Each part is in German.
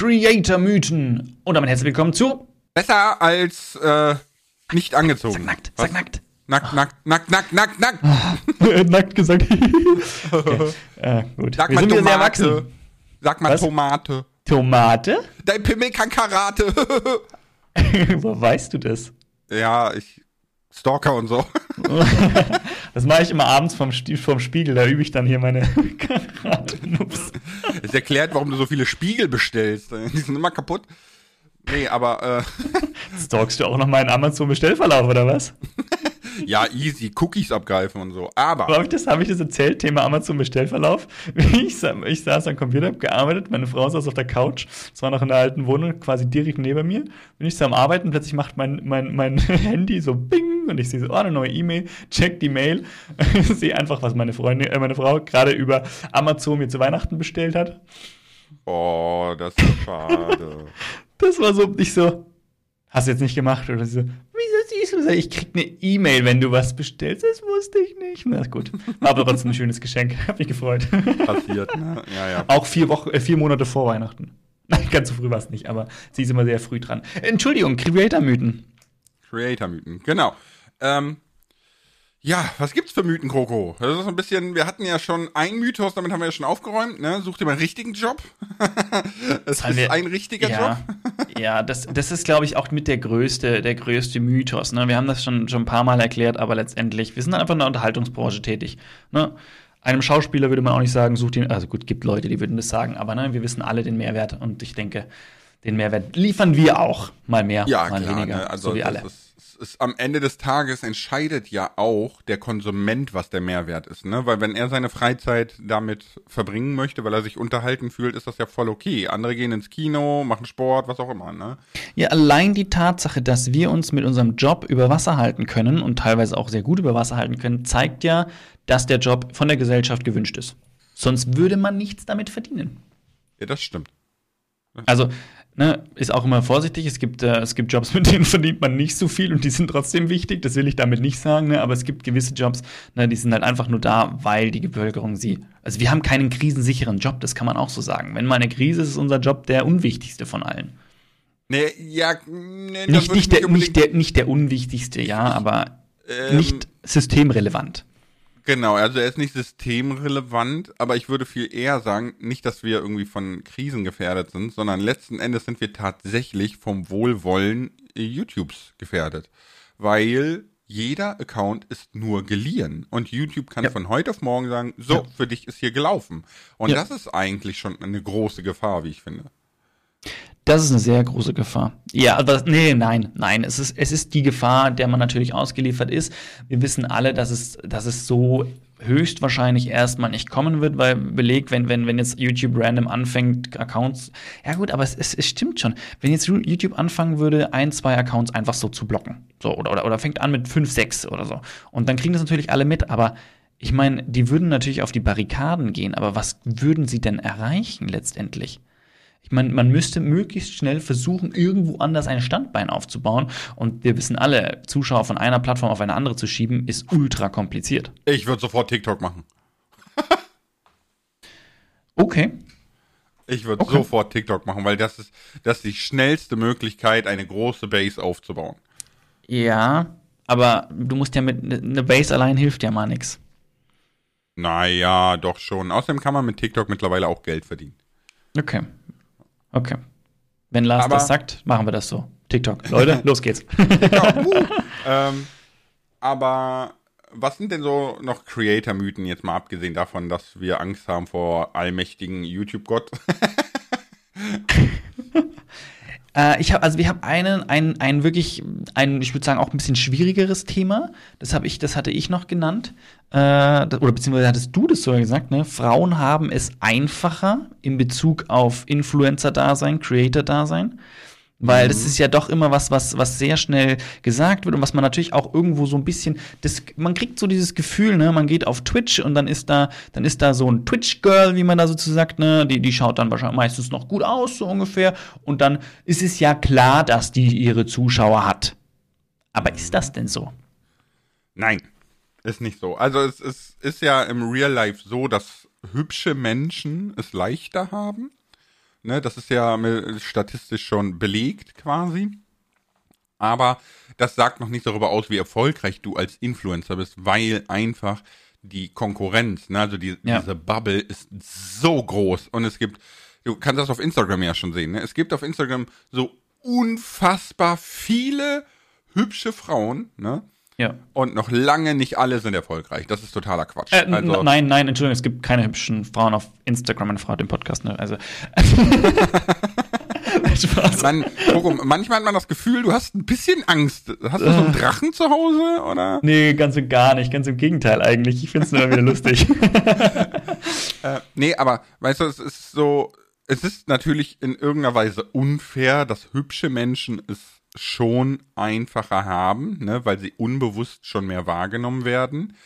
Creator-Mythen. Und damit herzlich willkommen zu Besser als äh, nicht angezogen. Sag nackt, sag nackt. Nackt, nackt, nackt, nackt, nackt, nackt. nackt gesagt. okay. äh, gut. Sag Wir mal Tomate. Sag mal Was? Tomate. Tomate? Dein Pimmel kann Karate. Wo weißt du das? ja, ich Stalker und so. Das mache ich immer abends vom, vom Spiegel, da übe ich dann hier meine Karate-Moves. Es erklärt, warum du so viele Spiegel bestellst. Die sind immer kaputt. Nee, aber Stalkst du auch noch meinen Amazon-Bestellverlauf, oder was? Ja, easy. Cookies abgreifen und so. Aber Habe ich, das, hab ich das erzählt, Thema Amazon-Bestellverlauf? Ich, ich saß am Computer, hab gearbeitet, meine Frau saß auf der Couch, das war noch in der alten Wohnung, quasi direkt neben mir. Bin ich so am Arbeiten, plötzlich macht mein, mein, mein Handy so Bing und ich sehe so, oh, eine neue E-Mail, check die Mail, sehe einfach, was meine Freundin, äh, meine Frau gerade über Amazon mir zu Weihnachten bestellt hat. oh, das ist schade. Das war so, ich so, hast du jetzt nicht gemacht? Oder sie so, wieso siehst du? Ich krieg eine E-Mail, wenn du was bestellst. Das wusste ich nicht. Na gut. War aber trotzdem ein schönes Geschenk. Hab mich gefreut. Passiert, ne? Ja, ja. Auch vier Wochen, äh, vier Monate vor Weihnachten. Nein, ganz so früh war es nicht, aber sie ist immer sehr früh dran. Entschuldigung, Creator-Mythen. Creator-Mythen, genau. Ähm, ja, was gibt's für Mythen, Kroko? Das ist so ein bisschen, wir hatten ja schon einen Mythos, damit haben wir ja schon aufgeräumt, ne? Such dir mal einen richtigen Job. es haben ist wir- ein richtiger ja, Job. ja, das, das ist, glaube ich, auch mit der größte, der größte Mythos. Ne? Wir haben das schon, schon ein paar Mal erklärt, aber letztendlich, wir sind einfach in der Unterhaltungsbranche tätig. Ne? Einem Schauspieler würde man auch nicht sagen, sucht ihn, also gut, gibt Leute, die würden das sagen, aber ne, wir wissen alle den Mehrwert und ich denke, den Mehrwert liefern wir auch. Mal mehr, Ja, mal klar, weniger. ne? Also so wie das alle. Ist, ist, am Ende des Tages entscheidet ja auch der Konsument, was der Mehrwert ist, ne? Weil wenn er seine Freizeit damit verbringen möchte, weil er sich unterhalten fühlt, ist das ja voll okay. Andere gehen ins Kino, machen Sport, was auch immer, ne? Ja, allein die Tatsache, dass wir uns mit unserem Job über Wasser halten können und teilweise auch sehr gut über Wasser halten können, zeigt ja, dass der Job von der Gesellschaft gewünscht ist. Sonst würde man nichts damit verdienen. Ja, das stimmt. Also, ne, ist auch immer vorsichtig. Es gibt, äh, es gibt Jobs, mit denen verdient man nicht so viel und die sind trotzdem wichtig. Das will ich damit nicht sagen, ne? aber es gibt gewisse Jobs, ne, die sind halt einfach nur da, weil die Bevölkerung sie. Also, wir haben keinen krisensicheren Job, das kann man auch so sagen. Wenn mal eine Krise ist, ist unser Job der unwichtigste von allen. Nee, ja, nee, Nicht, nicht, der, nicht, der, nicht der unwichtigste, ja, aber Ähm, nicht systemrelevant. Genau, also er ist nicht systemrelevant, aber ich würde viel eher sagen, nicht, dass wir irgendwie von Krisen gefährdet sind, sondern letzten Endes sind wir tatsächlich vom Wohlwollen YouTubes gefährdet. Weil jeder Account ist nur geliehen. Und YouTube kann Ja. von heute auf morgen sagen, so, Ja. für dich ist hier gelaufen. Und Ja. das ist eigentlich schon eine große Gefahr, wie ich finde. Das ist eine sehr große Gefahr. Ja, aber nee, nein, nein. Es ist, es ist die Gefahr, der man natürlich ausgeliefert ist. Wir wissen alle, dass es, dass es so höchstwahrscheinlich erstmal nicht kommen wird, weil belegt, wenn, wenn, wenn jetzt YouTube random anfängt, Accounts. Ja, gut, aber es, es, es stimmt schon. Wenn jetzt YouTube anfangen würde, ein, zwei Accounts einfach so zu blocken. So, oder, oder, oder fängt an mit fünf, sechs oder so. Und dann kriegen das natürlich alle mit, aber ich meine, die würden natürlich auf die Barrikaden gehen, aber was würden sie denn erreichen letztendlich? Ich meine, man müsste möglichst schnell versuchen, irgendwo anders ein Standbein aufzubauen. Und wir wissen alle, Zuschauer von einer Plattform auf eine andere zu schieben, ist ultra kompliziert. Ich würde sofort TikTok machen. Okay. Ich würde Okay. sofort TikTok machen, weil das ist, das ist die schnellste Möglichkeit, eine große Base aufzubauen. Ja, aber du musst ja mit, eine Base allein hilft ja mal nix. Naja, doch schon. Außerdem kann man mit TikTok mittlerweile auch Geld verdienen. Okay. Okay. Wenn Lars Aber- das sagt, machen wir das so. TikTok. Leute, los geht's. Ja, uh. ähm, aber was sind denn so noch Creator-Mythen, jetzt mal abgesehen davon, dass wir Angst haben vor allmächtigen YouTube-Gott? Äh, ich habe, also wir haben einen, ein, ein wirklich, ein, ich würde sagen, auch ein bisschen schwierigeres Thema. Das habe ich, das hatte ich noch genannt. Äh, oder beziehungsweise hattest du das sogar gesagt, ne? Frauen haben es einfacher in Bezug auf Influencer-Dasein, Creator-Dasein. Weil das ist ja doch immer was, was, was sehr schnell gesagt wird und was man natürlich auch irgendwo so ein bisschen, das, man kriegt so dieses Gefühl, ne, man geht auf Twitch und dann ist da, dann ist da so ein Twitch-Girl, wie man da so zu sagt, ne, die, die schaut dann wahrscheinlich meistens noch gut aus, so ungefähr. Und dann ist es ja klar, dass die ihre Zuschauer hat. Aber ist das denn so? Nein, ist nicht so. Also es, es ist ja im Real Life so, dass hübsche Menschen es leichter haben, Ne, das ist ja statistisch schon belegt quasi. Aber das sagt noch nicht darüber aus, wie erfolgreich du als Influencer bist, weil einfach die Konkurrenz, ne, also die, ja. diese Bubble ist so groß und es gibt, du kannst das auf Instagram ja schon sehen, ne? es gibt auf Instagram so unfassbar viele hübsche Frauen, ne? Ja. Und noch lange nicht alle sind erfolgreich. Das ist totaler Quatsch. Äh, also, nein, nein, Entschuldigung, es gibt keine hübschen Frauen auf Instagram. Meine Frau hat den Podcast, ne? Also. Man, Borum, manchmal hat man das Gefühl, du hast ein bisschen Angst. Hast du so einen Drachen zu Hause, oder? Nee, ganz und gar nicht. Ganz im Gegenteil eigentlich. Ich finde es nur wieder lustig. äh, nee, aber, weißt du, es ist so, es ist natürlich in irgendeiner Weise unfair, dass hübsche Menschen es schon einfacher haben, ne, weil sie unbewusst schon mehr wahrgenommen werden.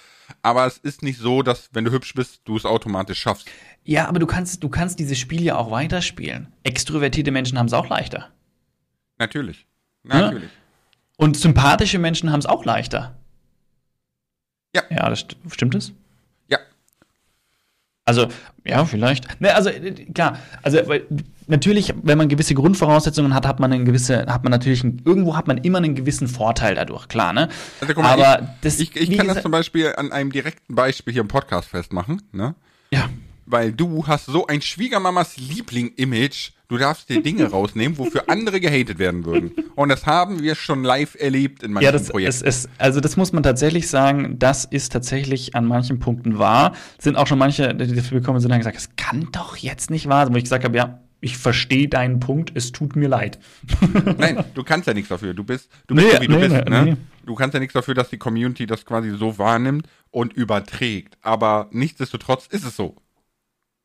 Aber es ist nicht so, dass wenn du hübsch bist, du es automatisch schaffst. Ja, aber du kannst, du kannst dieses Spiel ja auch weiterspielen. Extrovertierte Menschen haben es auch leichter. Natürlich. Natürlich. Ja? Und sympathische Menschen haben es auch leichter. Ja. Ja, das st stimmt es? Also, ja, vielleicht. Ne, also klar, also weil, natürlich, wenn man gewisse Grundvoraussetzungen hat, hat man eine gewisse, hat man natürlich ein, irgendwo hat man immer einen gewissen Vorteil dadurch, klar, ne? Also, mal, Aber ich, das, ich, ich kann das zum Beispiel an einem direkten Beispiel hier im Podcast festmachen, ne? Ja weil du hast so ein Schwiegermamas Liebling-Image. Du darfst dir Dinge rausnehmen, wofür andere gehatet werden würden. Und das haben wir schon live erlebt in manchen ja, das, Projekten. Es, es, also das muss man tatsächlich sagen, das ist tatsächlich an manchen Punkten wahr. Sind auch schon manche, die dafür bekommen sind, haben gesagt, es kann doch jetzt nicht wahr sein. Wo ich gesagt habe, ja, ich verstehe deinen Punkt, es tut mir leid. Nein, du kannst ja nichts dafür. Du bist, du bist nee, so, wie du nee, bist. Ne? Nee. Du kannst ja nichts dafür, dass die Community das quasi so wahrnimmt und überträgt. Aber nichtsdestotrotz ist es so.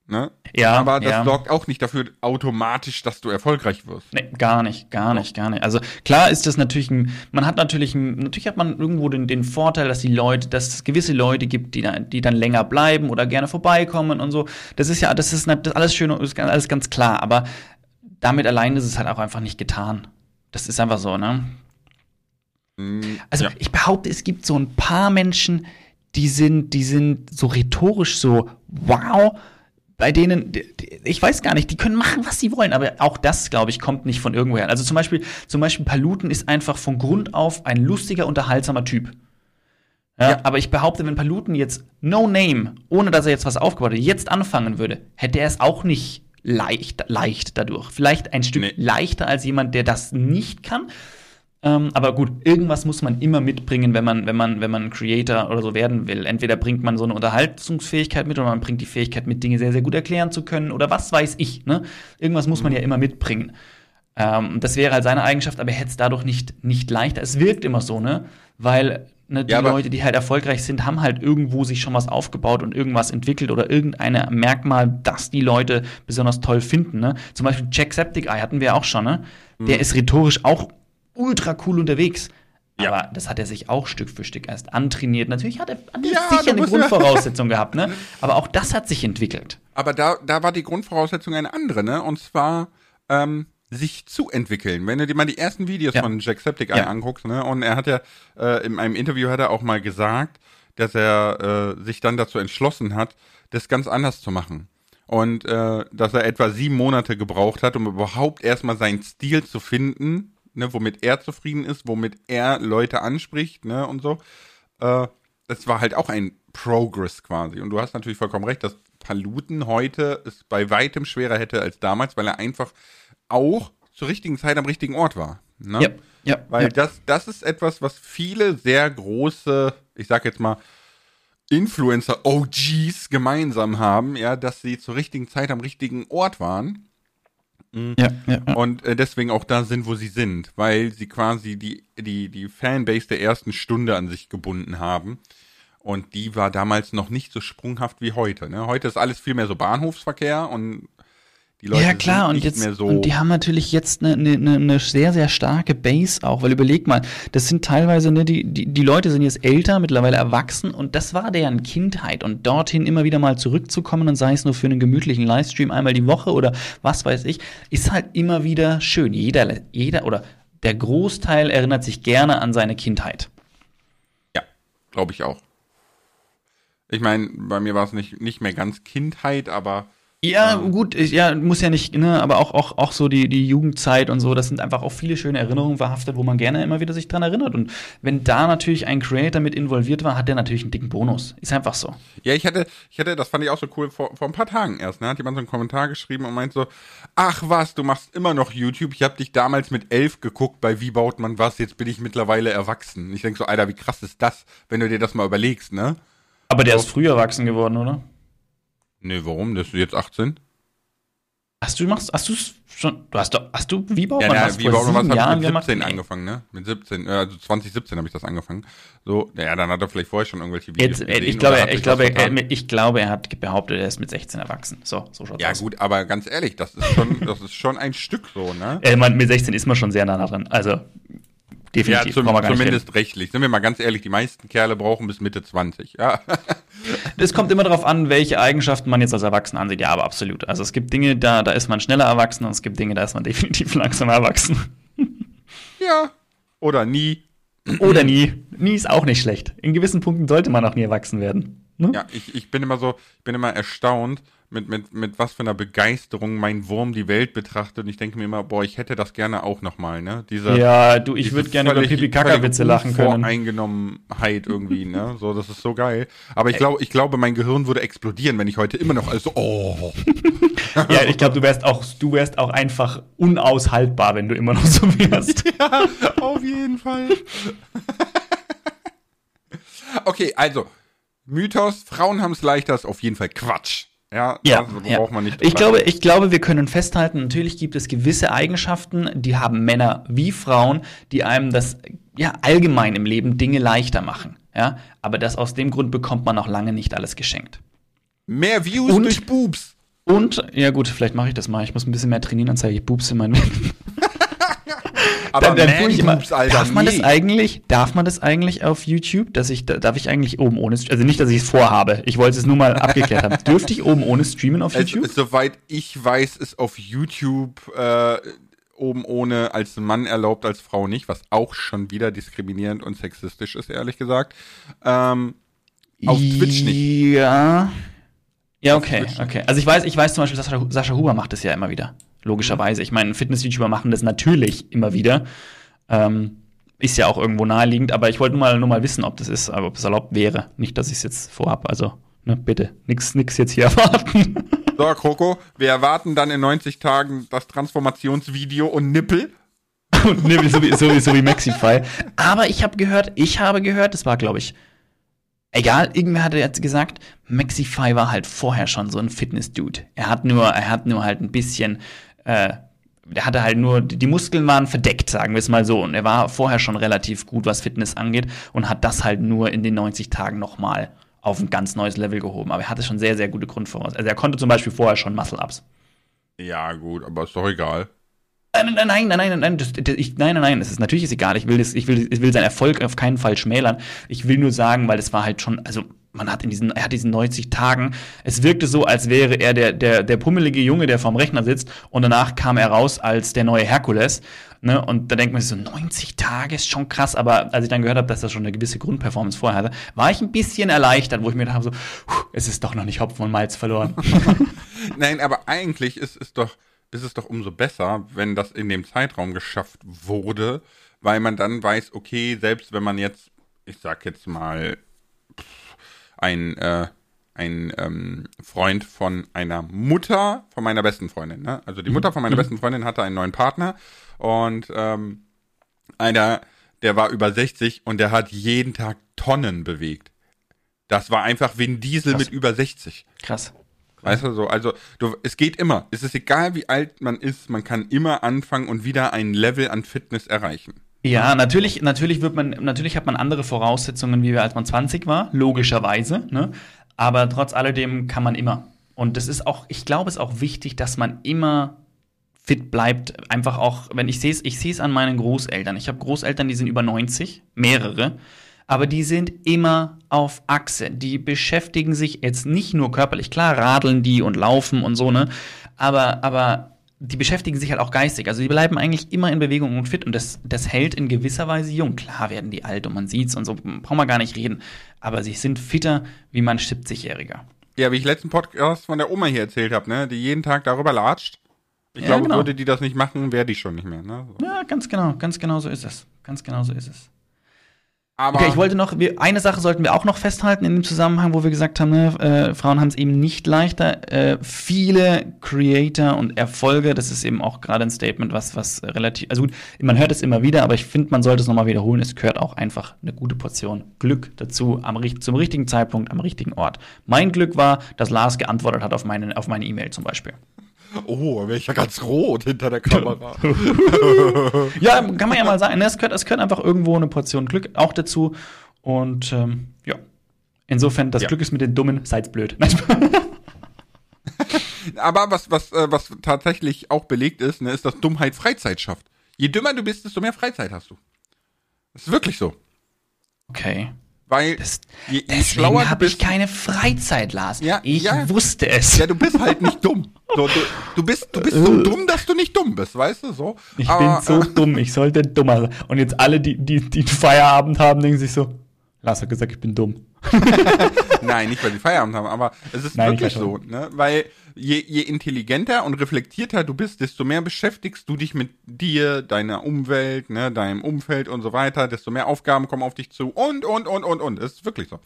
Ne? Ja. Aber das ja. sorgt auch nicht dafür automatisch, dass du erfolgreich wirst. Nee, gar nicht, gar nicht, gar nicht. Also klar ist das natürlich ein, man hat natürlich ein, natürlich hat man irgendwo den, den Vorteil, dass die Leute, dass es gewisse Leute gibt, die, dann, die dann länger bleiben oder gerne vorbeikommen und so. Das ist ja, das ist, das ist alles schön und ist alles ganz klar, aber damit allein ist es halt auch einfach nicht getan. Das ist einfach so, ne? Mm, also ja. ich behaupte, es gibt so ein paar Menschen, die sind, die sind so rhetorisch so, wow, bei denen, ich weiß gar nicht, die können machen, was sie wollen, aber auch das, glaube ich, kommt nicht von irgendwoher. Also zum Beispiel, zum Beispiel Paluten ist einfach von Grund auf ein lustiger, unterhaltsamer Typ. Ja, ja. Aber ich behaupte, wenn Paluten jetzt no name, ohne dass er jetzt was aufgebaut hat, jetzt anfangen würde, hätte er es auch nicht leicht, leicht dadurch. Vielleicht ein Stück nee. leichter als jemand, der das nicht kann. Ähm, aber gut, irgendwas muss man immer mitbringen, wenn man, wenn man, wenn man ein Creator oder so werden will. Entweder bringt man so eine Unterhaltungsfähigkeit mit oder man bringt die Fähigkeit mit, Dinge sehr, sehr gut erklären zu können oder was weiß ich. Ne? Irgendwas muss man ja immer mitbringen. Ähm, das wäre halt seine Eigenschaft, aber er hätte es dadurch nicht, nicht leichter. Es wirkt immer so, ne? Weil ne, die ja, Leute, die halt erfolgreich sind, haben halt irgendwo sich schon was aufgebaut und irgendwas entwickelt oder irgendein Merkmal, das die Leute besonders toll finden. Ne? Zum Beispiel Jacksepticeye hatten wir auch schon, ne? Der mhm. ist rhetorisch auch ultra cool unterwegs. Ja. Aber das hat er sich auch Stück für Stück erst antrainiert. Natürlich hat er, hat er ja, sicher eine Grundvoraussetzung gehabt, ne? Aber auch das hat sich entwickelt. Aber da, da war die Grundvoraussetzung eine andere, ne? Und zwar ähm, sich zu entwickeln. Wenn du dir mal die ersten Videos ja. von Jacksepticeye ja. anguckst, ne? Und er hat ja äh, in einem Interview hat er auch mal gesagt, dass er äh, sich dann dazu entschlossen hat, das ganz anders zu machen. Und äh, dass er etwa sieben Monate gebraucht hat, um überhaupt erstmal seinen Stil zu finden, ne, womit er zufrieden ist, womit er Leute anspricht, ne, und so. Äh, das war halt auch ein Progress quasi. Und du hast natürlich vollkommen recht, dass Paluten heute es bei weitem schwerer hätte als damals, weil er einfach auch zur richtigen Zeit am richtigen Ort war. Ne? Ja, ja. Weil ja. Das, das ist etwas, was viele sehr große, ich sag jetzt mal, Influencer-OGs gemeinsam haben, ja, dass sie zur richtigen Zeit am richtigen Ort waren Mhm. Ja, ja. Und äh, deswegen auch da sind, wo sie sind, weil sie quasi die, die, die Fanbase der ersten Stunde an sich gebunden haben. Und die war damals noch nicht so sprunghaft wie heute. Ne? Heute ist alles viel mehr so Bahnhofsverkehr und die Leute ja, klar, und jetzt, so. Und die haben natürlich jetzt eine, eine, eine sehr, sehr starke Base auch, weil überleg mal, das sind teilweise, ne, die, die, die Leute sind jetzt älter, mittlerweile erwachsen und das war deren Kindheit und dorthin immer wieder mal zurückzukommen und sei es nur für einen gemütlichen Livestream einmal die Woche oder was weiß ich, ist halt immer wieder schön. Jeder, jeder oder der Großteil erinnert sich gerne an seine Kindheit. Ja, glaube ich auch. Ich meine, bei mir war es nicht, nicht mehr ganz Kindheit, aber Ja, gut, ich, ja, muss ja nicht, ne, aber auch, auch, auch so die, die Jugendzeit und so, das sind einfach auch viele schöne Erinnerungen verhaftet, wo man gerne immer wieder sich dran erinnert. Und wenn da natürlich ein Creator mit involviert war, hat der natürlich einen dicken Bonus. Ist einfach so. Ja, ich hatte, ich hatte, das fand ich auch so cool, vor, vor ein paar Tagen erst, ne, hat jemand so einen Kommentar geschrieben und meint so, ach was, du machst immer noch YouTube, ich hab dich damals mit elf geguckt, bei Wie baut man was, jetzt bin ich mittlerweile erwachsen. Ich denk so, Alter, wie krass ist das, wenn du dir das mal überlegst, ne? Aber der so. ist früher erwachsen geworden, oder? Nee, warum? Der ist jetzt 18. Hast du machst, hast du schon, du hast doch, hast du wie baut ja, ja, wie baut man was habe ich mit 17 gemacht? angefangen, ne? Mit 17, äh, also 2017 habe ich das angefangen. So, ja, dann hat er vielleicht vorher schon irgendwelche Videos Jetzt, äh, gesehen, Ich glaube, ich glaube, er, ich glaube, er hat behauptet, er ist mit 16 erwachsen. So, so schaut's Ja, aus. gut, aber ganz ehrlich, das ist schon, das ist schon ein Stück so, ne? Äh, man, mit 16 ist man schon sehr nah dran. Also, Definitiv. Ja, zum, zumindest rechtlich. Sind wir mal ganz ehrlich, die meisten Kerle brauchen bis Mitte 20. Ja. Es kommt immer darauf an, welche Eigenschaften man jetzt als Erwachsen ansieht. Ja, aber absolut. Also es gibt Dinge, da, da ist man schneller erwachsen und es gibt Dinge, da ist man definitiv langsamer erwachsen. Ja. Oder nie. Oder nie. Nie ist auch nicht schlecht. In gewissen Punkten sollte man auch nie erwachsen werden. Ne? Ja, ich, ich bin immer so, ich bin immer erstaunt, mit, mit, mit was für einer Begeisterung mein Wurm die Welt betrachtet. Und ich denke mir immer, boah, ich hätte das gerne auch nochmal, ne? Diese, ja, du, ich würde gerne über Pipi-Kaka-Witze lachen können. Eingenommenheit irgendwie, ne? So, das ist so geil. Aber ich glaube, ich glaube, mein Gehirn würde explodieren, wenn ich heute immer noch alles so, oh. ja, ich glaube, du wärst auch, du wärst auch einfach unaushaltbar, wenn du immer noch so wärst. ja, auf jeden Fall. okay, also, Mythos, Frauen haben es leichter, ist auf jeden Fall Quatsch. Ja, ja, ja. braucht man nicht. Ich glaube, ich glaube, wir können festhalten, natürlich gibt es gewisse Eigenschaften, die haben Männer wie Frauen, die einem das ja allgemein im Leben Dinge leichter machen. Ja, aber das aus dem Grund bekommt man noch lange nicht alles geschenkt. Mehr Views und, durch Boobs. Und, ja gut, vielleicht mache ich das mal. Ich muss ein bisschen mehr trainieren, dann zeige ich Boobs in meinem Leben. Aber dann, dann ich immer, Alter, darf man nee. das eigentlich, darf man das eigentlich auf YouTube, dass ich, darf ich eigentlich oben ohne, also nicht, dass ich es vorhabe, ich wollte es nur mal abgeklärt haben. Dürfte ich oben ohne streamen auf YouTube? Es, soweit ich weiß, ist auf YouTube äh, oben ohne als Mann erlaubt, als Frau nicht, was auch schon wieder diskriminierend und sexistisch ist, ehrlich gesagt. Ähm, auf Twitch nicht. Ja. Ja, okay, okay. Also ich weiß, ich weiß zum Beispiel, Sascha, Sascha Huber macht das ja immer wieder. Logischerweise. Ich meine, Fitness-YouTuber machen das natürlich immer wieder. Ähm, ist ja auch irgendwo naheliegend, aber ich wollte nur mal, nur mal wissen, ob das ist, ob es erlaubt wäre. Nicht, dass ich es jetzt vorhab. Also, ne, bitte, nix, nix jetzt hier erwarten. So, Kroko, wir erwarten dann in 90 Tagen das Transformationsvideo und Nippel. und Nippel, so wie, so wie, so wie Maxify. Aber ich habe gehört, ich habe gehört, das war, glaube ich, Egal, irgendwer hatte jetzt gesagt, Maxify war halt vorher schon so ein Fitness-Dude. Er hat nur, er hat nur halt ein bisschen äh, der hatte halt nur, die Muskeln waren verdeckt, sagen wir es mal so. Und er war vorher schon relativ gut, was Fitness angeht und hat das halt nur in den 90 Tagen nochmal auf ein ganz neues Level gehoben. Aber er hatte schon sehr, sehr gute Grundvoraussetzungen. Also er konnte zum Beispiel vorher schon Muscle-Ups. Ja, gut, aber ist doch egal. Nein, nein, nein, nein, nein, nein, das, das, ich, nein, nein, nein, es ist natürlich ist egal. Ich will, das, ich will, ich will seinen Erfolg auf keinen Fall schmälern. Ich will nur sagen, weil es war halt schon, also man hat in diesen, er hat diesen 90 Tagen, es wirkte so, als wäre er der, der, der pummelige Junge, der vorm Rechner sitzt und danach kam er raus als der neue Herkules. Ne? Und da denkt man sich so, 90 Tage ist schon krass, aber als ich dann gehört habe, dass er schon eine gewisse Grundperformance vorher hatte, war ich ein bisschen erleichtert, wo ich mir dachte, so, es ist doch noch nicht Hopfen und Malz verloren. Nein, aber eigentlich ist es doch, ist es doch umso besser, wenn das in dem Zeitraum geschafft wurde, weil man dann weiß, okay, selbst wenn man jetzt, ich sag jetzt mal, ein, äh, ein ähm, Freund von einer Mutter von meiner besten Freundin. Ne? Also die Mutter von meiner mhm. besten Freundin hatte einen neuen Partner und ähm, einer, der war über 60 und der hat jeden Tag Tonnen bewegt. Das war einfach Vin Diesel Krass. mit über 60. Krass. Weißt du so, also du, es geht immer. Es ist egal, wie alt man ist, man kann immer anfangen und wieder ein Level an Fitness erreichen. Ja, natürlich, natürlich wird man, natürlich hat man andere Voraussetzungen, wie wir als man 20 war, logischerweise, ne? Aber trotz alledem kann man immer. Und das ist auch, ich glaube, es ist auch wichtig, dass man immer fit bleibt. Einfach auch, wenn ich sehe es, ich sehe es an meinen Großeltern. Ich habe Großeltern, die sind über 90, mehrere. Aber die sind immer auf Achse. Die beschäftigen sich jetzt nicht nur körperlich, klar radeln die und laufen und so, ne? Aber, aber die beschäftigen sich halt auch geistig. Also die bleiben eigentlich immer in Bewegung und fit und das, das hält in gewisser Weise jung. Klar werden die alt und man sieht's und so, brauchen wir gar nicht reden. Aber sie sind fitter wie mein 70-Jähriger. Ja, wie ich letzten Podcast von der Oma hier erzählt habe, ne, die jeden Tag darüber latscht. Ich Ja, glaube, genau. würde die das nicht machen, wäre die schon nicht mehr. Ne? So. Ja, ganz genau, ganz genau so ist es. Ganz genau so ist es. Aber Okay, ich wollte noch, wir, eine Sache sollten wir auch noch festhalten in dem Zusammenhang, wo wir gesagt haben, ne, äh, Frauen haben es eben nicht leichter. Äh, viele Creator und Erfolge, das ist eben auch gerade ein Statement, was, was relativ, also gut, man hört es immer wieder, aber ich finde, man sollte es nochmal wiederholen. Es gehört auch einfach eine gute Portion Glück dazu, am, zum richtigen Zeitpunkt, am richtigen Ort. Mein Glück war, dass Lars geantwortet hat auf meine auf meine E-Mail zum Beispiel. Oh, wäre ich ja ganz rot hinter der Kamera. Ja, kann man ja mal sagen. ne, Es gehört, es gehört einfach irgendwo eine Portion Glück auch dazu. Und ähm, ja. Insofern, das Ja. Glück ist mit den Dummen, seid's blöd. Aber was, was, äh, was tatsächlich auch belegt ist, ne, ist, dass Dummheit Freizeit schafft. Je dümmer du bist, desto mehr Freizeit hast du. Das ist wirklich so. okay. Weil Das, je, je deswegen habe ich keine Freizeit, Lars. Ja, ich ja. wusste es. ja, du bist halt nicht dumm. So, du, du bist, du bist so dumm, dass du nicht dumm bist, weißt du, so. ich Aber, bin so äh, dumm, ich sollte dummer sein. Und jetzt alle, die, die, die Feierabend haben, denken sich so, Lars hat gesagt, ich bin dumm. Nein, nicht weil sie Feierabend haben, aber es ist Nein, ich wirklich so, ne? Weil je, je intelligenter und reflektierter du bist, desto mehr beschäftigst du dich mit dir, deiner Umwelt, ne, deinem Umfeld und so weiter, desto mehr Aufgaben kommen auf dich zu und und und und und. Es ist wirklich so.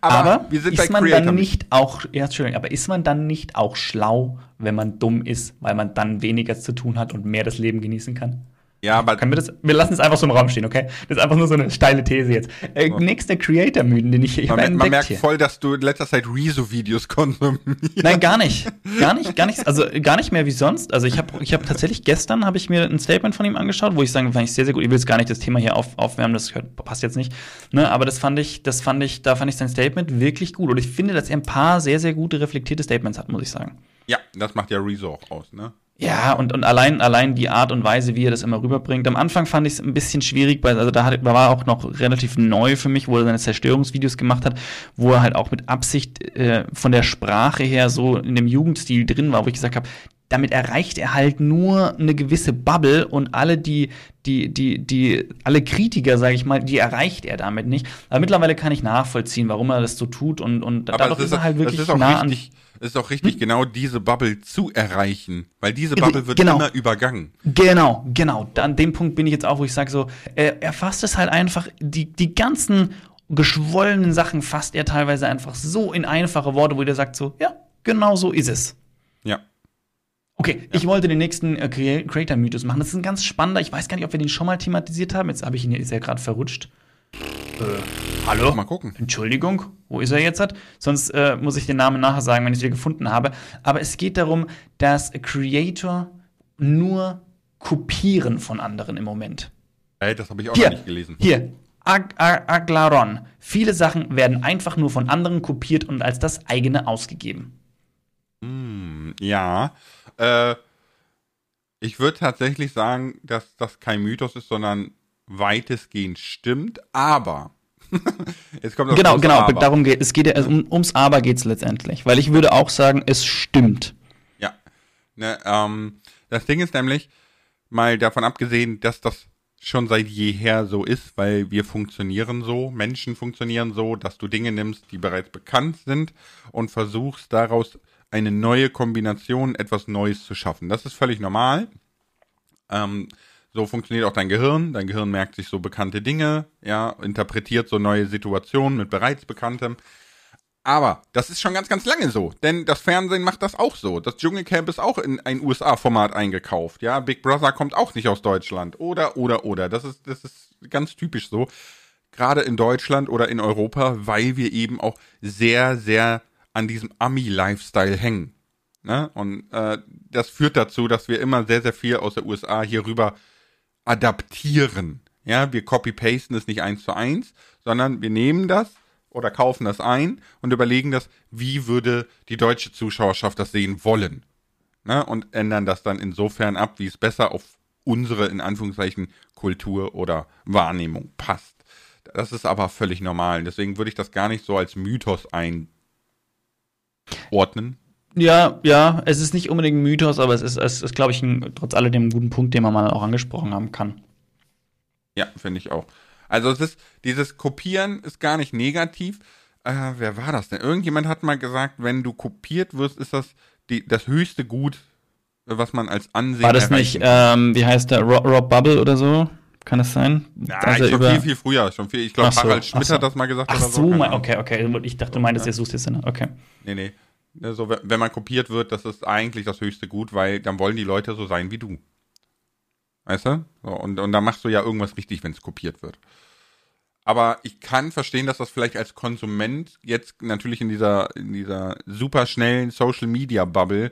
Aber, Aber wir sind ist man Creator. dann nicht auch, ja, Entschuldigung, aber ist man dann nicht auch schlau, wenn man dumm ist, weil man dann weniger zu tun hat und mehr das Leben genießen kann? Ja, aber Können wir das? Wir lassen es einfach so im Raum stehen, okay? Das ist einfach nur so eine steile These jetzt. Äh, Nächster Creator-Mythen, den ich, ich man, man merkt hier. voll, dass du in letzter Zeit Rezo-Videos konsumierst. Nein, gar nicht. Gar nicht, gar nicht, also gar nicht mehr wie sonst. Also ich habe ich hab tatsächlich gestern habe ich mir ein Statement von ihm angeschaut, wo ich sagen, fand ich sehr, sehr gut. Ich will jetzt gar nicht das Thema hier auf, aufwärmen, das passt jetzt nicht. Ne, aber das fand ich, das fand ich, da fand ich sein Statement wirklich gut. Und ich finde, dass er ein paar sehr, sehr gute, reflektierte Statements hat, muss ich sagen. Ja, das macht ja Rezo auch aus, ne? Ja, und, und allein, allein die Art und Weise, wie er das immer rüberbringt. Am Anfang fand ich es ein bisschen schwierig, weil, also da, hat, da war auch noch relativ neu für mich, wo er seine Zerstörungsvideos gemacht hat, wo er halt auch mit Absicht äh, von der Sprache her so in dem Jugendstil drin war, wo ich gesagt habe, damit erreicht er halt nur eine gewisse Bubble und alle die, die, die, die, alle Kritiker, sage ich mal, die erreicht er damit nicht. Aber mittlerweile kann ich nachvollziehen, warum er das so tut und, und Aber dadurch ist er halt wirklich ist auch nah an. richtig, es ist auch richtig, genau diese Bubble zu erreichen. Weil diese Bubble wird genau. immer übergangen. Genau, genau. An dem Punkt bin ich jetzt auch, wo ich sage so, er, er fasst es halt einfach, die, die ganzen geschwollenen Sachen fasst er teilweise einfach so in einfache Worte, wo er sagt so, ja, genau so ist es. Ja. Okay, ich wollte den nächsten äh, Crea- Creator-Mythos machen. Das ist ein ganz spannender, ich weiß gar nicht, ob wir den schon mal thematisiert haben. Jetzt habe ich ihn, ist er gerade verrutscht. Äh, hallo? Mal gucken. Entschuldigung, wo ist er jetzt? Sonst äh, muss ich den Namen nachher sagen, wenn ich es wieder gefunden habe. Aber es geht darum, dass Creator nur kopieren von anderen im Moment. Ey, das habe ich auch Hier, nicht gelesen. hier, Ag Ag Aglaron. Viele Sachen werden einfach nur von anderen kopiert und als das eigene ausgegeben. Hm, ja. Äh, ich würde tatsächlich sagen, dass das kein Mythos ist, sondern weitestgehend stimmt, aber. Jetzt kommt das Genau, genau, Aber. darum geht es. Geht ja, um, ums Aber geht es letztendlich. Weil ich würde auch sagen, es stimmt. Ja. Ne, ähm, das Ding ist nämlich, mal davon abgesehen, dass das schon seit jeher so ist, weil wir funktionieren so, Menschen funktionieren so, dass du Dinge nimmst, die bereits bekannt sind und versuchst daraus eine neue Kombination, etwas Neues zu schaffen. Das ist völlig normal. Ähm, so funktioniert auch dein Gehirn. Dein Gehirn merkt sich so bekannte Dinge, ja, interpretiert so neue Situationen mit bereits bekanntem. Aber das ist schon ganz, ganz lange so. Denn das Fernsehen macht das auch so. Das Dschungelcamp ist auch in ein USA-Format eingekauft. Ja, Big Brother kommt auch nicht aus Deutschland. Oder, oder, oder. Das ist, das ist ganz typisch so. Gerade in Deutschland oder in Europa, weil wir eben auch sehr, sehr an diesem Ami-Lifestyle hängen. Ne? Und äh, das führt dazu, dass wir immer sehr, sehr viel aus der USA hier rüber adaptieren. Ja, wir copy-pasten es nicht eins zu eins, sondern wir nehmen das oder kaufen das ein und überlegen das, wie würde die deutsche Zuschauerschaft das sehen wollen. Ne? Und ändern das dann insofern ab, wie es besser auf unsere, in Anführungszeichen, Kultur oder Wahrnehmung passt. Das ist aber völlig normal. Deswegen würde ich das gar nicht so als Mythos einordnen. Ja, ja, es ist nicht unbedingt ein Mythos, aber es ist, es ist glaube ich, ein, trotz alledem ein guten Punkt, den man mal auch angesprochen haben kann. Ja, finde ich auch. Also es ist, dieses Kopieren ist gar nicht negativ. Äh, wer war das denn? Irgendjemand hat mal gesagt, wenn du kopiert wirst, ist das die, das höchste Gut, was man als Ansehen War das nicht, ähm, wie heißt der, Rob, Rob Bubble oder so? Kann das sein? Ja, also schon über... viel, viel früher. Schon viel, ich glaube, so, Harald Schmidt so. hat das mal gesagt. Ach oder so, mein, okay, okay. Ich dachte, du meintest, ihr suchst jetzt eine. Okay. Nee, nee. Also, wenn man kopiert wird, das ist eigentlich das höchste Gut, weil dann wollen die Leute so sein wie du. Weißt du? So, und, und da machst du ja irgendwas richtig, wenn es kopiert wird. Aber ich kann verstehen, dass das vielleicht als Konsument jetzt natürlich in dieser, in dieser super schnellen Social Media Bubble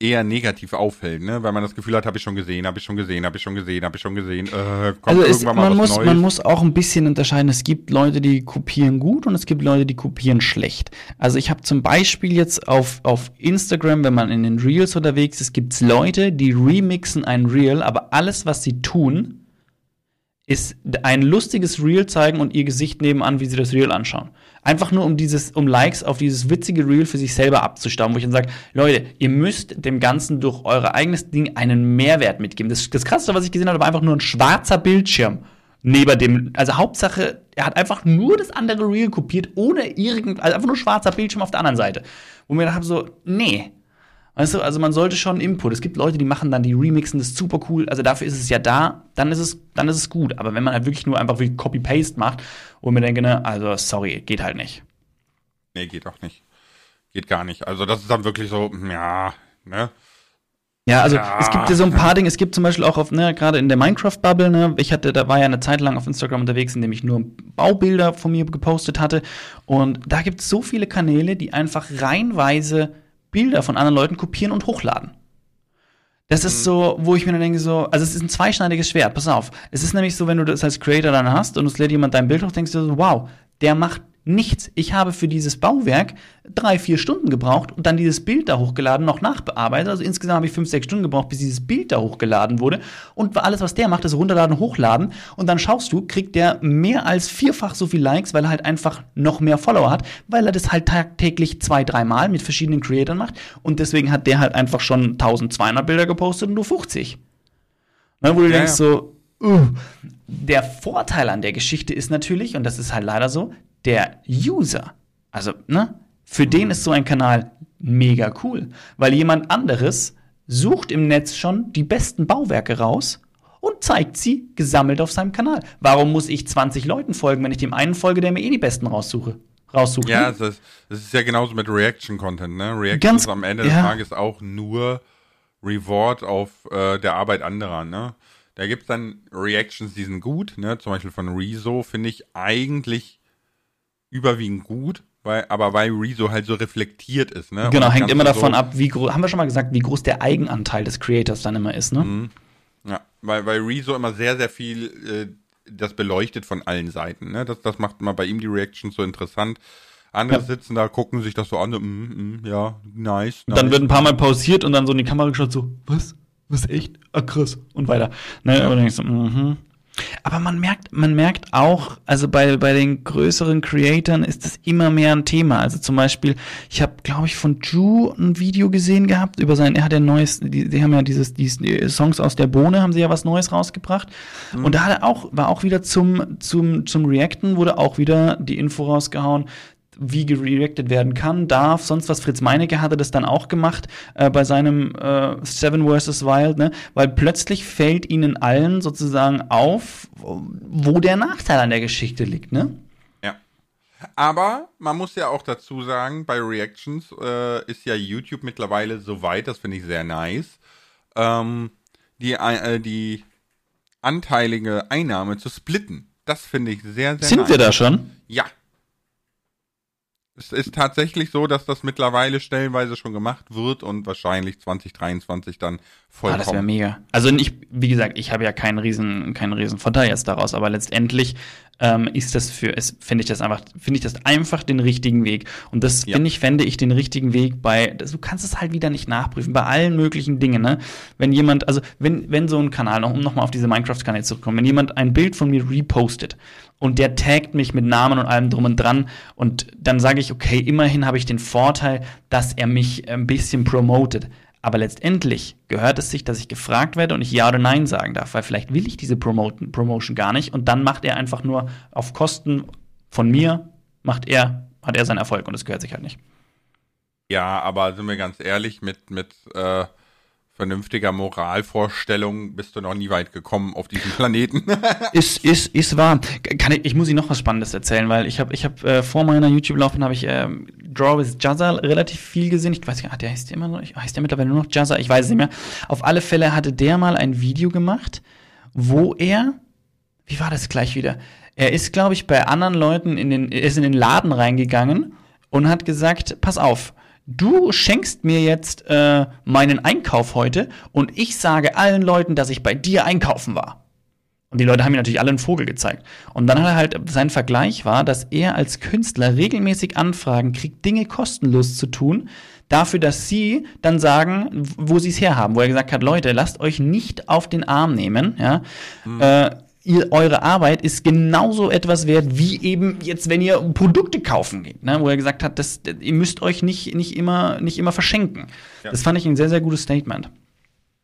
eher negativ auffällt, ne? Weil man das Gefühl hat, habe ich schon gesehen, habe ich schon gesehen, habe ich schon gesehen, habe ich schon gesehen. Äh, also es, man, muss, Neues? man muss auch ein bisschen unterscheiden. Es gibt Leute, die kopieren gut und es gibt Leute, die kopieren schlecht. Also ich habe zum Beispiel jetzt auf, auf Instagram, wenn man in den Reels unterwegs ist, gibt es Leute, die remixen ein Reel, aber alles, was sie tun, ist ein lustiges Reel zeigen und ihr Gesicht nebenan, wie sie das Reel anschauen. Einfach nur um dieses, um Likes auf dieses witzige Reel für sich selber abzustauben, wo ich dann sage, Leute, ihr müsst dem Ganzen durch euer eigenes Ding einen Mehrwert mitgeben. Das, das krasseste, was ich gesehen habe, war einfach nur ein schwarzer Bildschirm neben dem, also Hauptsache, er hat einfach nur das andere Reel kopiert, ohne irgend, also einfach nur schwarzer Bildschirm auf der anderen Seite. Wo mir dachte so, nee, Weißt du, also man sollte schon Input. Es gibt Leute, die machen dann die Remixen, das ist super cool. Also dafür ist es ja da, dann ist es, dann ist es gut. Aber wenn man halt wirklich nur einfach wie Copy-Paste macht und mir denke, ne, also sorry, geht halt nicht. Nee, geht auch nicht. Geht gar nicht. Also das ist dann wirklich so, ja, ne? Ja, also ja. es gibt ja so ein paar Dinge. Es gibt zum Beispiel auch auf, ne, gerade in der Minecraft-Bubble, ne, ich hatte, da war ja eine Zeit lang auf Instagram unterwegs, in dem ich nur Baubilder von mir gepostet hatte. Und da gibt es so viele Kanäle, die einfach reihenweise Bilder von anderen Leuten kopieren und hochladen. Das ist mhm. so, wo ich mir dann denke, so, also es ist ein zweischneidiges Schwert, pass auf. Es ist nämlich so, wenn du das als Creator dann hast und es lädt jemand dein Bild hoch, denkst du so, wow, der macht nichts. Ich habe für dieses Bauwerk drei, vier Stunden gebraucht und dann dieses Bild da hochgeladen, noch nachbearbeitet. Also insgesamt habe ich fünf, sechs Stunden gebraucht, bis dieses Bild da hochgeladen wurde. Und alles, was der macht, ist runterladen, hochladen. Und dann schaust du, kriegt der mehr als vierfach so viel Likes, weil er halt einfach noch mehr Follower hat, weil er das halt tagtäglich zwei, dreimal mit verschiedenen Creatoren macht. Und deswegen hat der halt einfach schon 1200 Bilder gepostet und nur 50. Ne, wo du ja, denkst ja. so, uh. Der Vorteil an der Geschichte ist natürlich, und das ist halt leider so, der User, also, ne, für den ist so ein Kanal mega cool, weil jemand anderes sucht im Netz schon die besten Bauwerke raus und zeigt sie gesammelt auf seinem Kanal. Warum muss ich 20 Leuten folgen, wenn ich dem einen folge, der mir eh die besten raussuche? Raussucht, ja, es ist, es ist ja genauso mit Reaction-Content, ne? Reaction Ganz, ist am Ende ja. des Tages auch nur Reward auf äh, der Arbeit anderer, ne? Da gibt es dann Reactions, die sind gut, ne? Zum Beispiel von Rezo finde ich eigentlich überwiegend gut, weil, aber weil Rezo halt so reflektiert ist, ne? Genau, hängt immer davon so ab, wie groß, haben wir schon mal gesagt, wie groß der Eigenanteil des Creators dann immer ist, ne? Mhm. Ja, weil, weil Rezo immer sehr, sehr viel äh, das beleuchtet von allen Seiten, ne? Das, das macht immer bei ihm die Reactions so interessant. Andere ja. sitzen da, gucken sich das so an, mm, mm, ja, nice, nice. Dann wird ein paar Mal pausiert und dann so in die Kamera geschaut, so, was? Was echt? Ah, krass. Und weiter. Ne? Aber dann du, mhm. Aber man merkt, man merkt auch, also bei, bei den größeren Creatoren ist das immer mehr ein Thema. Also zum Beispiel, ich habe, glaube ich, von Ju ein Video gesehen gehabt über sein, er hat ja neues, die, die haben ja dieses, die Songs aus der Bohne, haben sie ja was Neues rausgebracht. Mhm. Und da hat er auch, war auch wieder zum, zum, zum Reacten, wurde auch wieder die Info rausgehauen, wie gereacted werden kann, darf, sonst was. Fritz Meinecke hatte das dann auch gemacht äh, bei seinem äh, Seven vs. Wild, ne? weil plötzlich fällt ihnen allen sozusagen auf, wo der Nachteil an der Geschichte liegt. Ne? Ja. Aber man muss ja auch dazu sagen, bei Reactions äh, ist ja YouTube mittlerweile so weit, das finde ich sehr nice, ähm, die, äh, die anteilige Einnahme zu splitten. Das finde ich sehr, sehr Sind nice. wir da schon? Ja, es ist tatsächlich so, dass das mittlerweile stellenweise schon gemacht wird und wahrscheinlich 2023 dann vollkommen. Ah, das wäre mega. Also ich, wie gesagt, ich habe ja keinen riesen, keinen riesen Vorteil jetzt daraus, aber letztendlich ähm, ist das für, es finde ich das einfach, finde ich das einfach den richtigen Weg. Und das ja. finde ich, fände ich den richtigen Weg bei, du kannst es halt wieder nicht nachprüfen, bei allen möglichen Dingen, ne? Wenn jemand, also wenn, wenn so ein Kanal, noch, um nochmal auf diese Minecraft-Kanäle zurückzukommen, wenn jemand ein Bild von mir repostet und der taggt mich mit Namen und allem drum und dran und dann sage ich, okay, immerhin habe ich den Vorteil, dass er mich ein bisschen promotet. Aber letztendlich gehört es sich, dass ich gefragt werde und ich Ja oder Nein sagen darf, weil vielleicht will ich diese Promotion gar nicht und dann macht er einfach nur auf Kosten von mir, macht er hat er seinen Erfolg und das gehört sich halt nicht. Ja, aber sind wir ganz ehrlich, mit, mit äh, vernünftiger Moralvorstellung bist du noch nie weit gekommen auf diesem Planeten. ist, ist, ist wahr. Kann ich, ich muss Ihnen noch was Spannendes erzählen, weil ich habe ich hab, äh, vor meiner YouTube-Laufbahn habe ich äh, Draw with Jazza relativ viel gesehen. Ich weiß gar nicht, der heißt immer noch, heißt der mittlerweile nur noch Jazza? Ich weiß es nicht mehr. Auf alle Fälle hatte der mal ein Video gemacht, wo er, wie war das gleich wieder? Er ist, glaube ich, bei anderen Leuten in den, ist in den Laden reingegangen und hat gesagt, pass auf, du schenkst mir jetzt äh, meinen Einkauf heute und ich sage allen Leuten, dass ich bei dir einkaufen war. Und die Leute haben mir natürlich alle einen Vogel gezeigt. Und dann hat er halt, sein Vergleich war, dass er als Künstler regelmäßig Anfragen kriegt, Dinge kostenlos zu tun, dafür, dass sie dann sagen, wo sie es herhaben. Wo er gesagt hat, Leute, lasst euch nicht auf den Arm nehmen, ja. Mhm. Äh, ihr, eure Arbeit ist genauso etwas wert, wie eben jetzt, wenn ihr Produkte kaufen geht, ne? wo er gesagt hat, das, ihr müsst euch nicht, nicht, immer, nicht immer verschenken. Ja. Das fand ich ein sehr, sehr gutes Statement.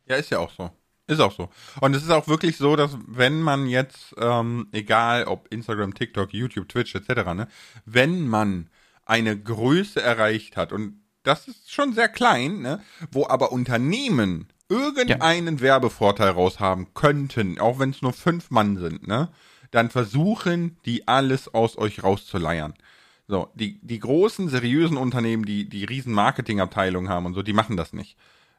Ja, ist ja auch so. Ist auch so. Und es ist auch wirklich so, dass wenn man jetzt, ähm, egal ob Instagram, TikTok, YouTube, Twitch etc., ne, wenn man eine Größe erreicht hat, und das ist schon sehr klein, ne, wo aber Unternehmen irgendeinen ja. Werbevorteil raushaben könnten, auch wenn es nur fünf Mann sind, ne, dann versuchen die alles aus euch rauszuleiern. So, die, die großen, seriösen Unternehmen, die, die riesen Marketingabteilungen haben und so, die machen das nicht.